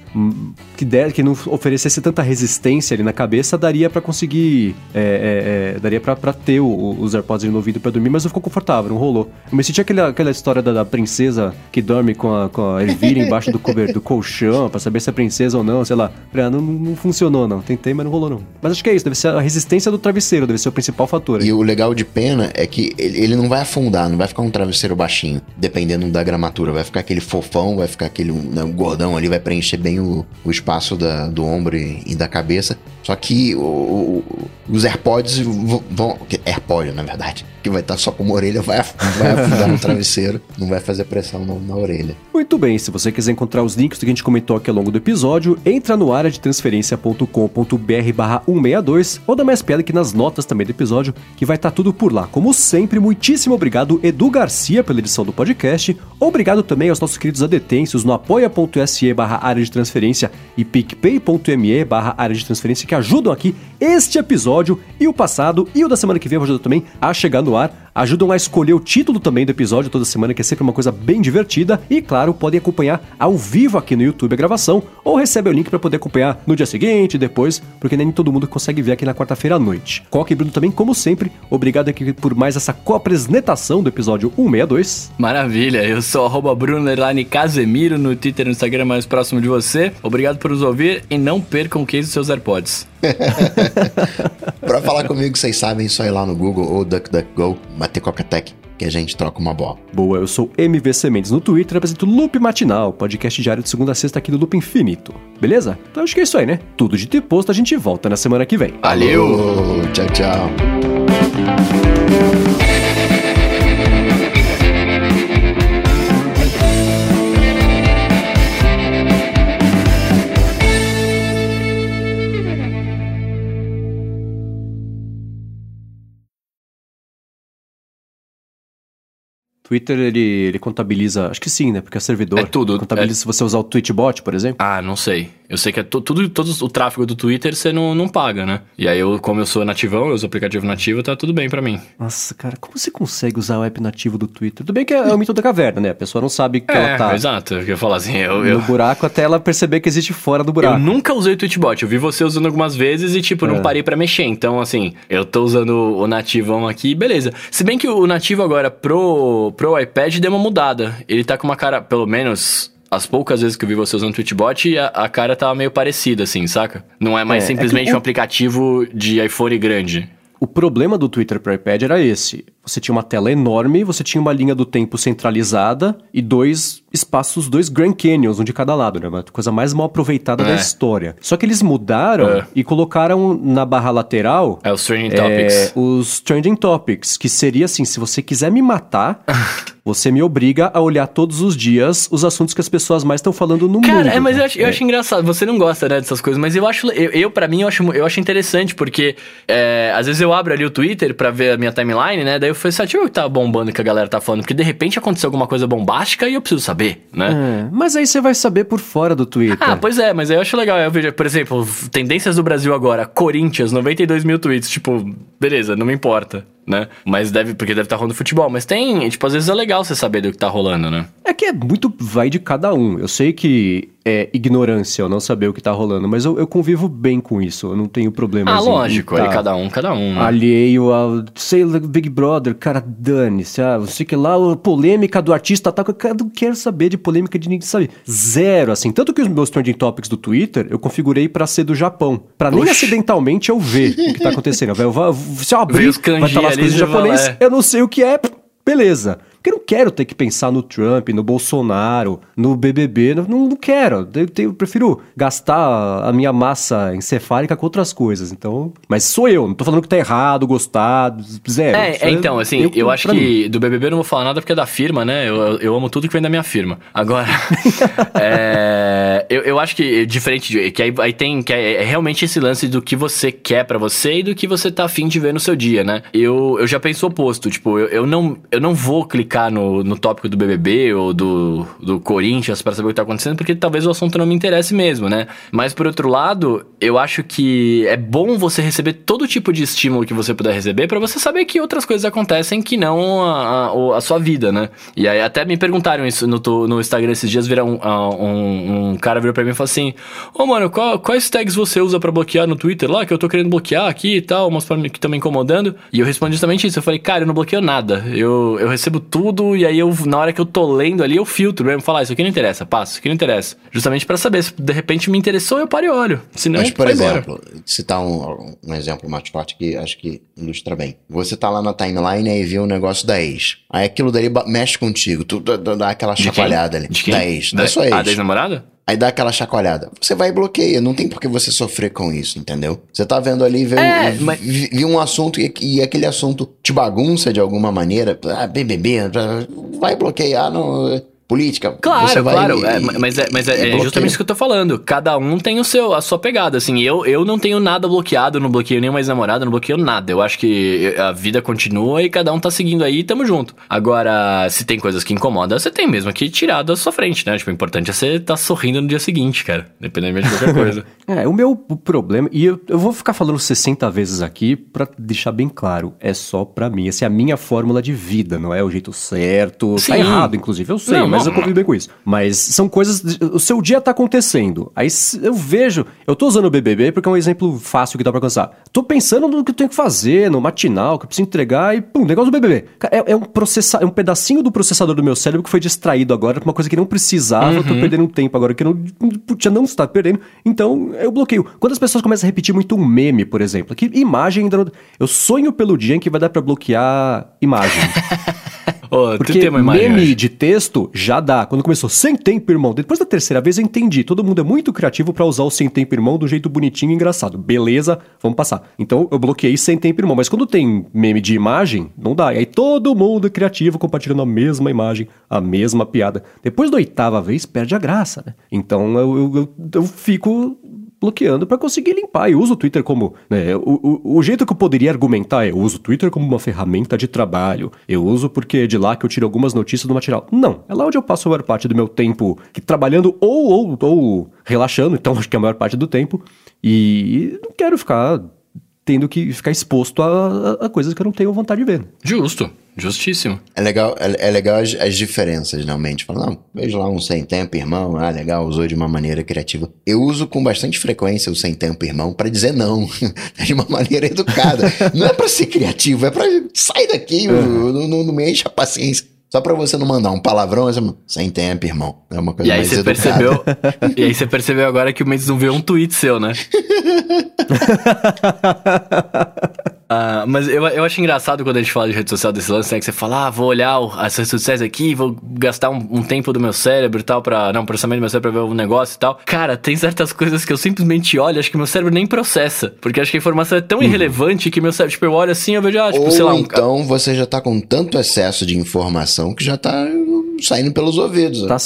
Que, der, que não oferecesse tanta resistência ali na cabeça, daria para conseguir. É, é, é, daria para ter o, os AirPods no ouvido para dormir, mas não ficou confortável, não rolou. Eu me senti aquela, aquela história da, da princesa que dorme com a, com a ervilha embaixo do, cover, do colchão pra saber se é princesa ou não, sei lá. Ah, não, não funcionou, não. Tentei, mas não rolou, não. Mas acho que é isso, deve ser a resistência do travesseiro, deve ser o principal fator. Aí. E o legal de pena é que ele não vai afundar, não vai ficar um travesseiro baixinho, dependendo da gramatura. Vai ficar aquele fofão, vai ficar aquele né, um gordão ali, vai preencher bem o, o espaço da, do ombro e, da cabeça. Só que o, o, os AirPods vão. AirPod, na verdade. Que vai estar só com uma orelha, vai, vai afundar no <laughs> travesseiro, não vai fazer pressão na, na orelha. Muito bem, se você quiser encontrar os links que a gente comentou aqui ao longo do episódio, entra no área de transferência.com.br barra 162 ou dá mais piada aqui nas notas também do episódio, que vai estar tudo por lá. Como sempre, muitíssimo obrigado, Edu Garcia, pela edição do podcast. Obrigado também aos nossos queridos adetêncios no apoia.se barra área de transferência e picpay.me barra área de transferência que ajudam aqui este episódio e o passado e o da semana que vem ajudar também a chegar no ar ajudam a escolher o título também do episódio toda semana, que é sempre uma coisa bem divertida. E claro, podem acompanhar ao vivo aqui no YouTube a gravação, ou recebe o link para poder acompanhar no dia seguinte, depois, porque nem todo mundo consegue ver aqui na quarta-feira à noite. Coca e Bruno também, como sempre, obrigado aqui por mais essa co-apresentação do episódio 162. Maravilha, eu sou arroba Bruno Casemiro no Twitter e no Instagram mais próximo de você. Obrigado por nos ouvir e não percam o case dos seus AirPods. <laughs> pra falar comigo, vocês sabem, só ir lá no Google ou DuckDuckGo, bater Coca-Tech, que a gente troca uma bola. Boa, eu sou MVC Mendes no Twitter, apresento Loop Matinal, podcast diário de segunda a sexta aqui do Loop Infinito. Beleza? Então acho que é isso aí, né? Tudo de ter posto, a gente volta na semana que vem. Valeu! Tchau, tchau. Twitter, ele, ele contabiliza, acho que sim, né? Porque é servidor. É tudo. Contabiliza é... se você usar o Twitchbot, por exemplo. Ah, não sei. Eu sei que é tudo, todo o tráfego do Twitter você não, não paga, né? E aí, eu, como eu sou nativão, eu uso aplicativo nativo, tá tudo bem para mim. Nossa, cara, como você consegue usar o app nativo do Twitter? Tudo bem que é, o mito da caverna, né? A pessoa não sabe que é, ela tá. Exato, eu ia falar assim. Eu, eu... No buraco até ela perceber que existe fora do buraco. Eu nunca usei o Twitchbot. Eu vi você usando algumas vezes e, tipo, não é. parei para mexer. Então, assim, eu tô usando o nativão aqui, beleza. Se bem que o nativo agora pro, pro iPad deu uma mudada. Ele tá com uma cara, pelo menos as poucas vezes que eu vi você usando o Twitchbot, a, a cara tava meio parecida, assim, saca? Não é mais é, simplesmente é o... um aplicativo de iPhone grande. O problema do Twitter para iPad era esse. Você tinha uma tela enorme, você tinha uma linha do tempo centralizada e dois espaços, dois Grand Canyons, um de cada lado, né? Uma coisa mais mal aproveitada é. da história. Só que eles mudaram é. e colocaram na barra lateral... É os Trending Topics. Os Trending Topics, que seria assim, se você quiser me matar... <laughs> Você me obriga a olhar todos os dias os assuntos que as pessoas mais estão falando no Cara, mundo. Cara, é, mas eu acho, eu é. acho, engraçado. Você não gosta, né, dessas coisas, mas eu acho. Eu, eu para mim, eu acho, eu acho interessante, porque é, às vezes eu abro ali o Twitter para ver a minha timeline, né? Daí eu falei assim, ah, deixa eu ver o que tá bombando que a galera tá falando. Porque de repente aconteceu alguma coisa bombástica e eu preciso saber, né? É, mas aí você vai saber por fora do Twitter. Ah, pois é, mas aí eu acho legal. Eu vejo, por exemplo, tendências do Brasil agora, Corinthians, 92 mil tweets. Tipo, beleza, não me importa. Né? Mas deve, porque deve estar rolando futebol. Mas tem, tipo, às vezes é legal você saber do que tá rolando, né? É que é muito vai de cada um. Eu sei que é ignorância eu não saber o que tá rolando, mas eu, eu convivo bem com isso. Eu não tenho problema. Ah, lógico, aí cada um, cada um. Né? Alheio ao, sei lá, Big Brother, cara, dane-se. Ah, não sei que lá, a polêmica do artista tal, eu não quero saber de polêmica de ninguém, sabe? Zero, assim. Tanto que os meus trending topics do Twitter eu configurei para ser do Japão. Pra nem acidentalmente eu ver o que tá acontecendo. <laughs> Eu, eu, se eu abrir, vai estar lá as coisas japonês, é. eu não sei o que é, beleza. Porque eu não quero ter que pensar no Trump, no Bolsonaro, no BBB. Não, não quero. Eu, eu, prefiro gastar a minha massa encefálica com outras coisas. Então. Mas sou eu. Não tô falando que tá errado, gostado, zero. É, é então, assim, eu, eu acho que mim. do BBB eu não vou falar nada porque é da firma, né? Eu, eu amo tudo que vem da minha firma. Agora. <laughs> é, eu, eu acho que diferente de. Que aí, aí tem. Que é, é realmente esse lance do que você quer para você e do que você tá afim de ver no seu dia, né? Eu, eu já penso o oposto. Tipo, eu, eu, não, eu não vou clicar clicar no, no tópico do BBB ou do, do Corinthians para saber o que tá acontecendo, porque talvez o assunto não me interesse mesmo, né? Mas por outro lado, eu acho que é bom você receber todo tipo de estímulo que você puder receber para você saber que outras coisas acontecem que não a, a, a, sua vida, né? E aí até me perguntaram isso no, no Instagram esses dias, viram um, um, um cara virou pra mim e falou assim: Ô oh, mano, qual, quais tags você usa para bloquear no Twitter lá? Que eu tô querendo bloquear aqui e tal, umas que estão me incomodando. E eu respondi justamente isso. Eu falei, cara, eu não bloqueio nada. Eu, eu recebo tudo tudo, e aí eu, na hora que eu tô lendo ali, eu filtro mesmo, falar, ah, isso aqui não interessa, passo, isso aqui não interessa. Justamente para saber, se de repente me interessou, eu paro e olho. Senão, Mas, por exemplo, embora. citar um, um exemplo mais forte que acho que ilustra bem. Você tá lá na timeline e vê um negócio da ex. Aí aquilo dali mexe contigo, tu dá aquela chacoalhada ali. De quem? Da ex, da, da sua ex. A ex-namorada? Aí dá aquela chacoalhada. Você vai e bloqueia. Não tem por que você sofrer com isso, entendeu? Você tá vendo ali, vê, é, um, mas... um assunto e, e, aquele assunto te bagunça de alguma maneira. Ah, BBB, vai bloquear. Não política. Claro, claro. E, é, mas é, mas é, é justamente isso que eu tô falando. Cada um tem o seu, a sua pegada. Assim, eu, eu não tenho nada bloqueado, não bloqueio nem mais namorada, não bloqueio nada. Eu acho que a vida continua e cada um tá seguindo aí e tamo junto. Agora, se tem coisas que incomodam, você tem mesmo que tirar da sua frente, né? Tipo, o importante é você estar tá sorrindo no dia seguinte, cara. Independente de qualquer coisa. <laughs> é, o meu problema, e eu, eu vou ficar falando 60 vezes aqui pra deixar bem claro, é só pra mim. Essa é a minha fórmula de vida, não é o jeito certo. Tá Sim. Tá errado, inclusive, eu sei, não, mas eu convivo bem com isso. Mas são coisas. O seu dia tá acontecendo. Aí eu vejo. Eu tô usando o BBB porque é um exemplo fácil que dá pra alcançar. Tô pensando no que eu tenho que fazer, no matinal, que eu preciso entregar e pum, negócio do BBB. É, é um, processa, é um pedacinho do processador do meu cérebro que foi distraído agora pra uma coisa que não precisava. Uhum. Tô perdendo um tempo agora que eu não. Puxa, não está perdendo. Então eu bloqueio. Quando as pessoas começam a repetir muito um meme, por exemplo, que imagem ainda. Eu sonho pelo dia em que vai dar pra bloquear imagem. <laughs> Oh, Porque meme de texto já dá. Quando começou sem tempo, irmão. Depois da terceira vez eu entendi. Todo mundo é muito criativo para usar o sem tempo, irmão do jeito bonitinho e engraçado. Beleza, vamos passar. Então eu bloqueei sem tempo, irmão. Mas quando tem meme de imagem, não dá. E aí todo mundo é criativo compartilhando a mesma imagem, a mesma piada. Depois da oitava vez, perde a graça, né? Então eu, eu, eu, eu fico bloqueando para conseguir limpar. E uso o Twitter como. Né, o, o, o, jeito que eu poderia argumentar é: eu uso o Twitter como uma ferramenta de trabalho. Eu uso porque é de lá que eu tiro algumas notícias do material. Não. É lá onde eu passo a maior parte do meu tempo que, trabalhando ou, ou, ou relaxando, então acho que é a maior parte do tempo. E não quero ficar tendo que ficar exposto a, a, a coisas que eu não tenho vontade de ver. Justo. Justíssimo. É legal, é, é legal as, as, diferenças, realmente. Fala, não, vejo lá um sem tempo, irmão. Ah, legal, usou de uma maneira criativa. Eu uso com bastante frequência o sem tempo, irmão, para dizer não. <laughs> de uma maneira educada. não é para ser criativo, é para sair daqui, uhum. não, não, não me enche a paciência. Só pra você não mandar um palavrão, você... sem tempo, irmão. É uma coisa e aí mais você educada. percebeu <laughs> E aí você percebeu agora que o Mendes não viu um tweet seu, né? <laughs> Uh, mas eu, eu acho engraçado quando a gente fala de rede social desse lance, né? Que você fala, ah, vou olhar as redes sociais aqui, vou gastar um, um, tempo do meu cérebro e tal, pra. Não, processamento do meu cérebro pra ver o um negócio e tal. Cara, tem certas coisas que eu simplesmente olho, acho que meu cérebro nem processa. Porque acho que a informação é tão uhum. irrelevante que meu cérebro, tipo, eu olho assim, eu vejo, ah, tipo, Ou sei lá. Um... Então você já tá com tanto excesso de informação que já tá saindo pelos ouvidos. Tá,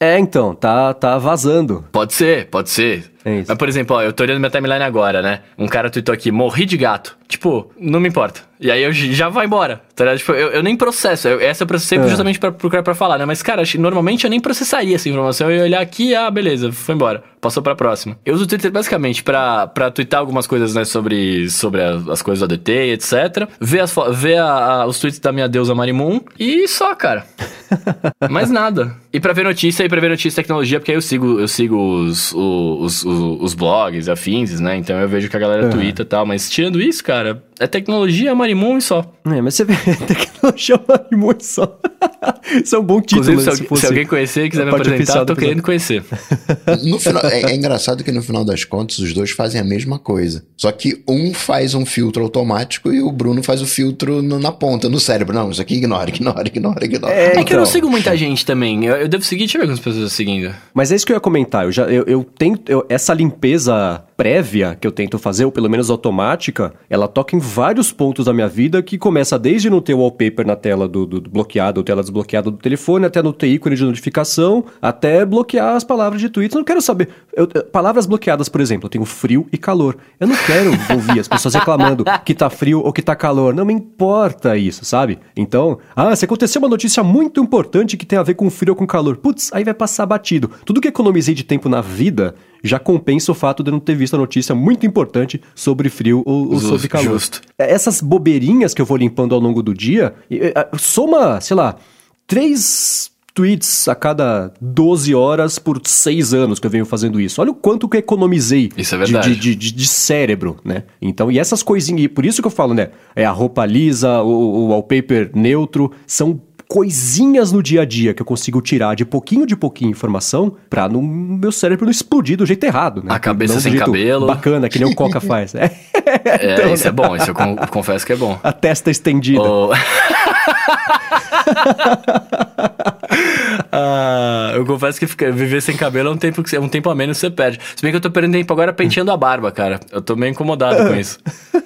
é. é, então, tá, tá vazando. Pode ser, pode ser. É Mas, por exemplo, ó, eu tô olhando minha timeline agora, né? Um cara tweetou aqui, morri de gato. Tipo, não me importa. E aí eu já vai embora, tá ligado? Tipo, eu, eu nem processo. Eu, essa eu processei é. justamente pra procurar pra falar, né? Mas, cara, normalmente eu nem processaria essa informação. Eu ia olhar aqui, ah, beleza, foi embora. Passou pra próxima. Eu uso o Twitter basicamente pra, pra twittar algumas coisas, né? Sobre, sobre as, as coisas do ADT, etc. Ver, as, ver a, a, os tweets da minha deusa Marimun. E só, cara. <laughs> Mais nada. E pra ver notícia, e pra ver notícia e tecnologia, porque aí eu sigo, eu sigo os, os, os, os blogs, afins, né? Então eu vejo que a galera uhum. twitta e tal. Mas tirando isso, cara, é tecnologia, Marimun e só. É, mas você vê, <laughs> tecnologia, Marimun e só. Isso é um bom título. Inclusive, se, se, alguém conhecer e quiser me apresentar, eu tô querendo conhecer. No final, é, é, engraçado que no final das contas, os dois fazem a mesma coisa. Só que um faz um filtro automático e o Bruno faz o filtro no, na ponta, no cérebro. Não, isso aqui ignora, <laughs> ignora, ignora, ignora. É, é que eu não então. sigo muita gente também. Eu, eu devo seguir, deixa eu ver quantas pessoas eu seguindo. Mas é isso que eu ia comentar. Eu, já, eu, eu tento... Eu, essa limpeza prévia que eu tento fazer, ou pelo menos automática, ela toca em vários pontos da minha vida que começa desde não ter o wallpaper na tela do, do, do bloqueado ou tela desbloqueada do telefone, até no ter ícone de notificação, até bloquear as palavras de Twitter. Eu não quero saber. Eu, palavras bloqueadas, por exemplo, eu tenho frio e calor. Eu não quero ouvir as pessoas reclamando <laughs> que tá frio ou que tá calor. Não me importa isso, sabe? Então, ah, se acontecer uma notícia muito importante que tem a ver com frio ou com calor, putz, aí vai passar batido. Tudo que economizei de tempo na vida já compensa o fato de eu não ter visto a notícia muito importante sobre frio ou, ou sobre calor. Justo. É, essas bobeirinhas que eu vou limpando ao longo do dia, soma, sei lá, três tweets a cada 12 horas por 6 anos que eu venho fazendo isso. Olha o quanto que eu economizei isso é verdade. De, de, de, de, cérebro, né? Então, e essas coisinhas, e por isso que eu falo, né? É a roupa lisa, o, o wallpaper neutro, são coisinhas no dia a dia que eu consigo tirar de pouquinho de pouquinho informação pra no meu cérebro não explodir do jeito errado, né? A cabeça não sem cabelo. Bacana, que nem o Coca <laughs> faz. É, é então, isso é bom, isso eu confesso que é bom. A testa estendida. Oh. <laughs> ah, eu confesso que ficar, viver sem cabelo é um tempo, é um tempo a menos que você perde. Se bem que eu tô perdendo tempo agora penteando a barba, cara. Eu tô meio incomodado com isso.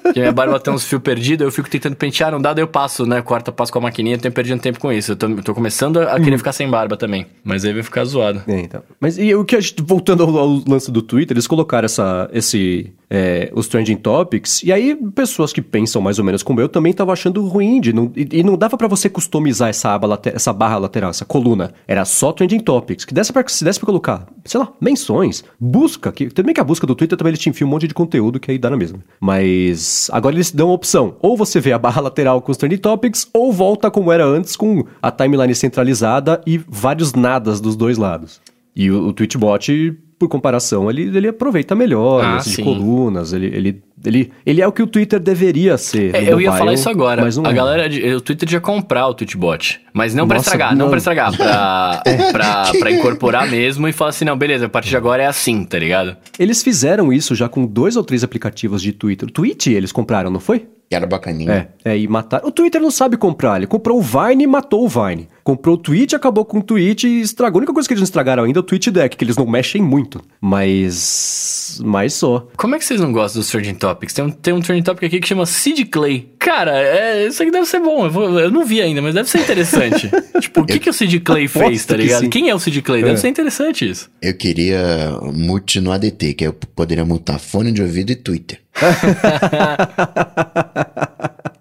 Porque minha barba tem uns fios perdidos, eu fico tentando pentear, não dá, daí eu passo, né? Quarta, passo com a maquininha, eu tenho perdido tempo com isso. Eu tô, tô começando a querer hum. ficar sem barba também. Mas aí vai ficar zoado. É, então. Mas e o que a gente, voltando ao, ao lance do Twitter, eles colocaram essa, esse é, os trending topics, e aí pessoas que pensam mais ou menos como eu também estavam achando ruim, de não, e, e não dava para você customizar essa, aba, essa barra lateral, essa coluna. Era só trending topics, que desse pra, se desse pra colocar, sei lá, menções, busca, que também que a busca do Twitter também ele te enfia um monte de conteúdo que aí dá na mesma. Mas agora eles dão a opção, ou você vê a barra <laughs> lateral com os trending topics, ou volta como era antes com a timeline centralizada e vários nadas dos dois lados. E o, o Tweetbot por comparação, ele, ele aproveita melhor ah, de colunas, ele, ele, ele, ele é o que o Twitter deveria ser. É, eu mobile, ia falar isso agora. Mas não a é. galera, o Twitter já comprar o Tweetbot. Mas não para estragar, não, não para estragar, pra, <laughs> pra, <laughs> pra incorporar mesmo e falar assim, não, beleza, a partir de agora é assim, tá ligado? Eles fizeram isso já com dois ou três aplicativos de Twitter. O Tweet eles compraram, não foi? Que era bacaninha. É, é, e matar. O Twitter não sabe comprar. Ele comprou o Vine e matou o Vine. Comprou o Twitch, acabou com o Twitch e estragou. A única coisa que eles não estragaram ainda é o Twitch Deck, que eles não mexem muito. Mas. Mas só. Como é que vocês não gostam dos Trending Topics? Tem um, tem um Trending Topic aqui que chama Sid Clay. Cara, é, isso aqui deve ser bom. Eu, vou, eu não vi ainda, mas deve ser interessante. <laughs> tipo, o que, que o Sid Clay fez, tá ligado? Que Quem é o Sid Clay? Deve é. ser interessante isso. Eu queria mute no ADT, que eu poderia mutar fone de ouvido e Twitter. <laughs>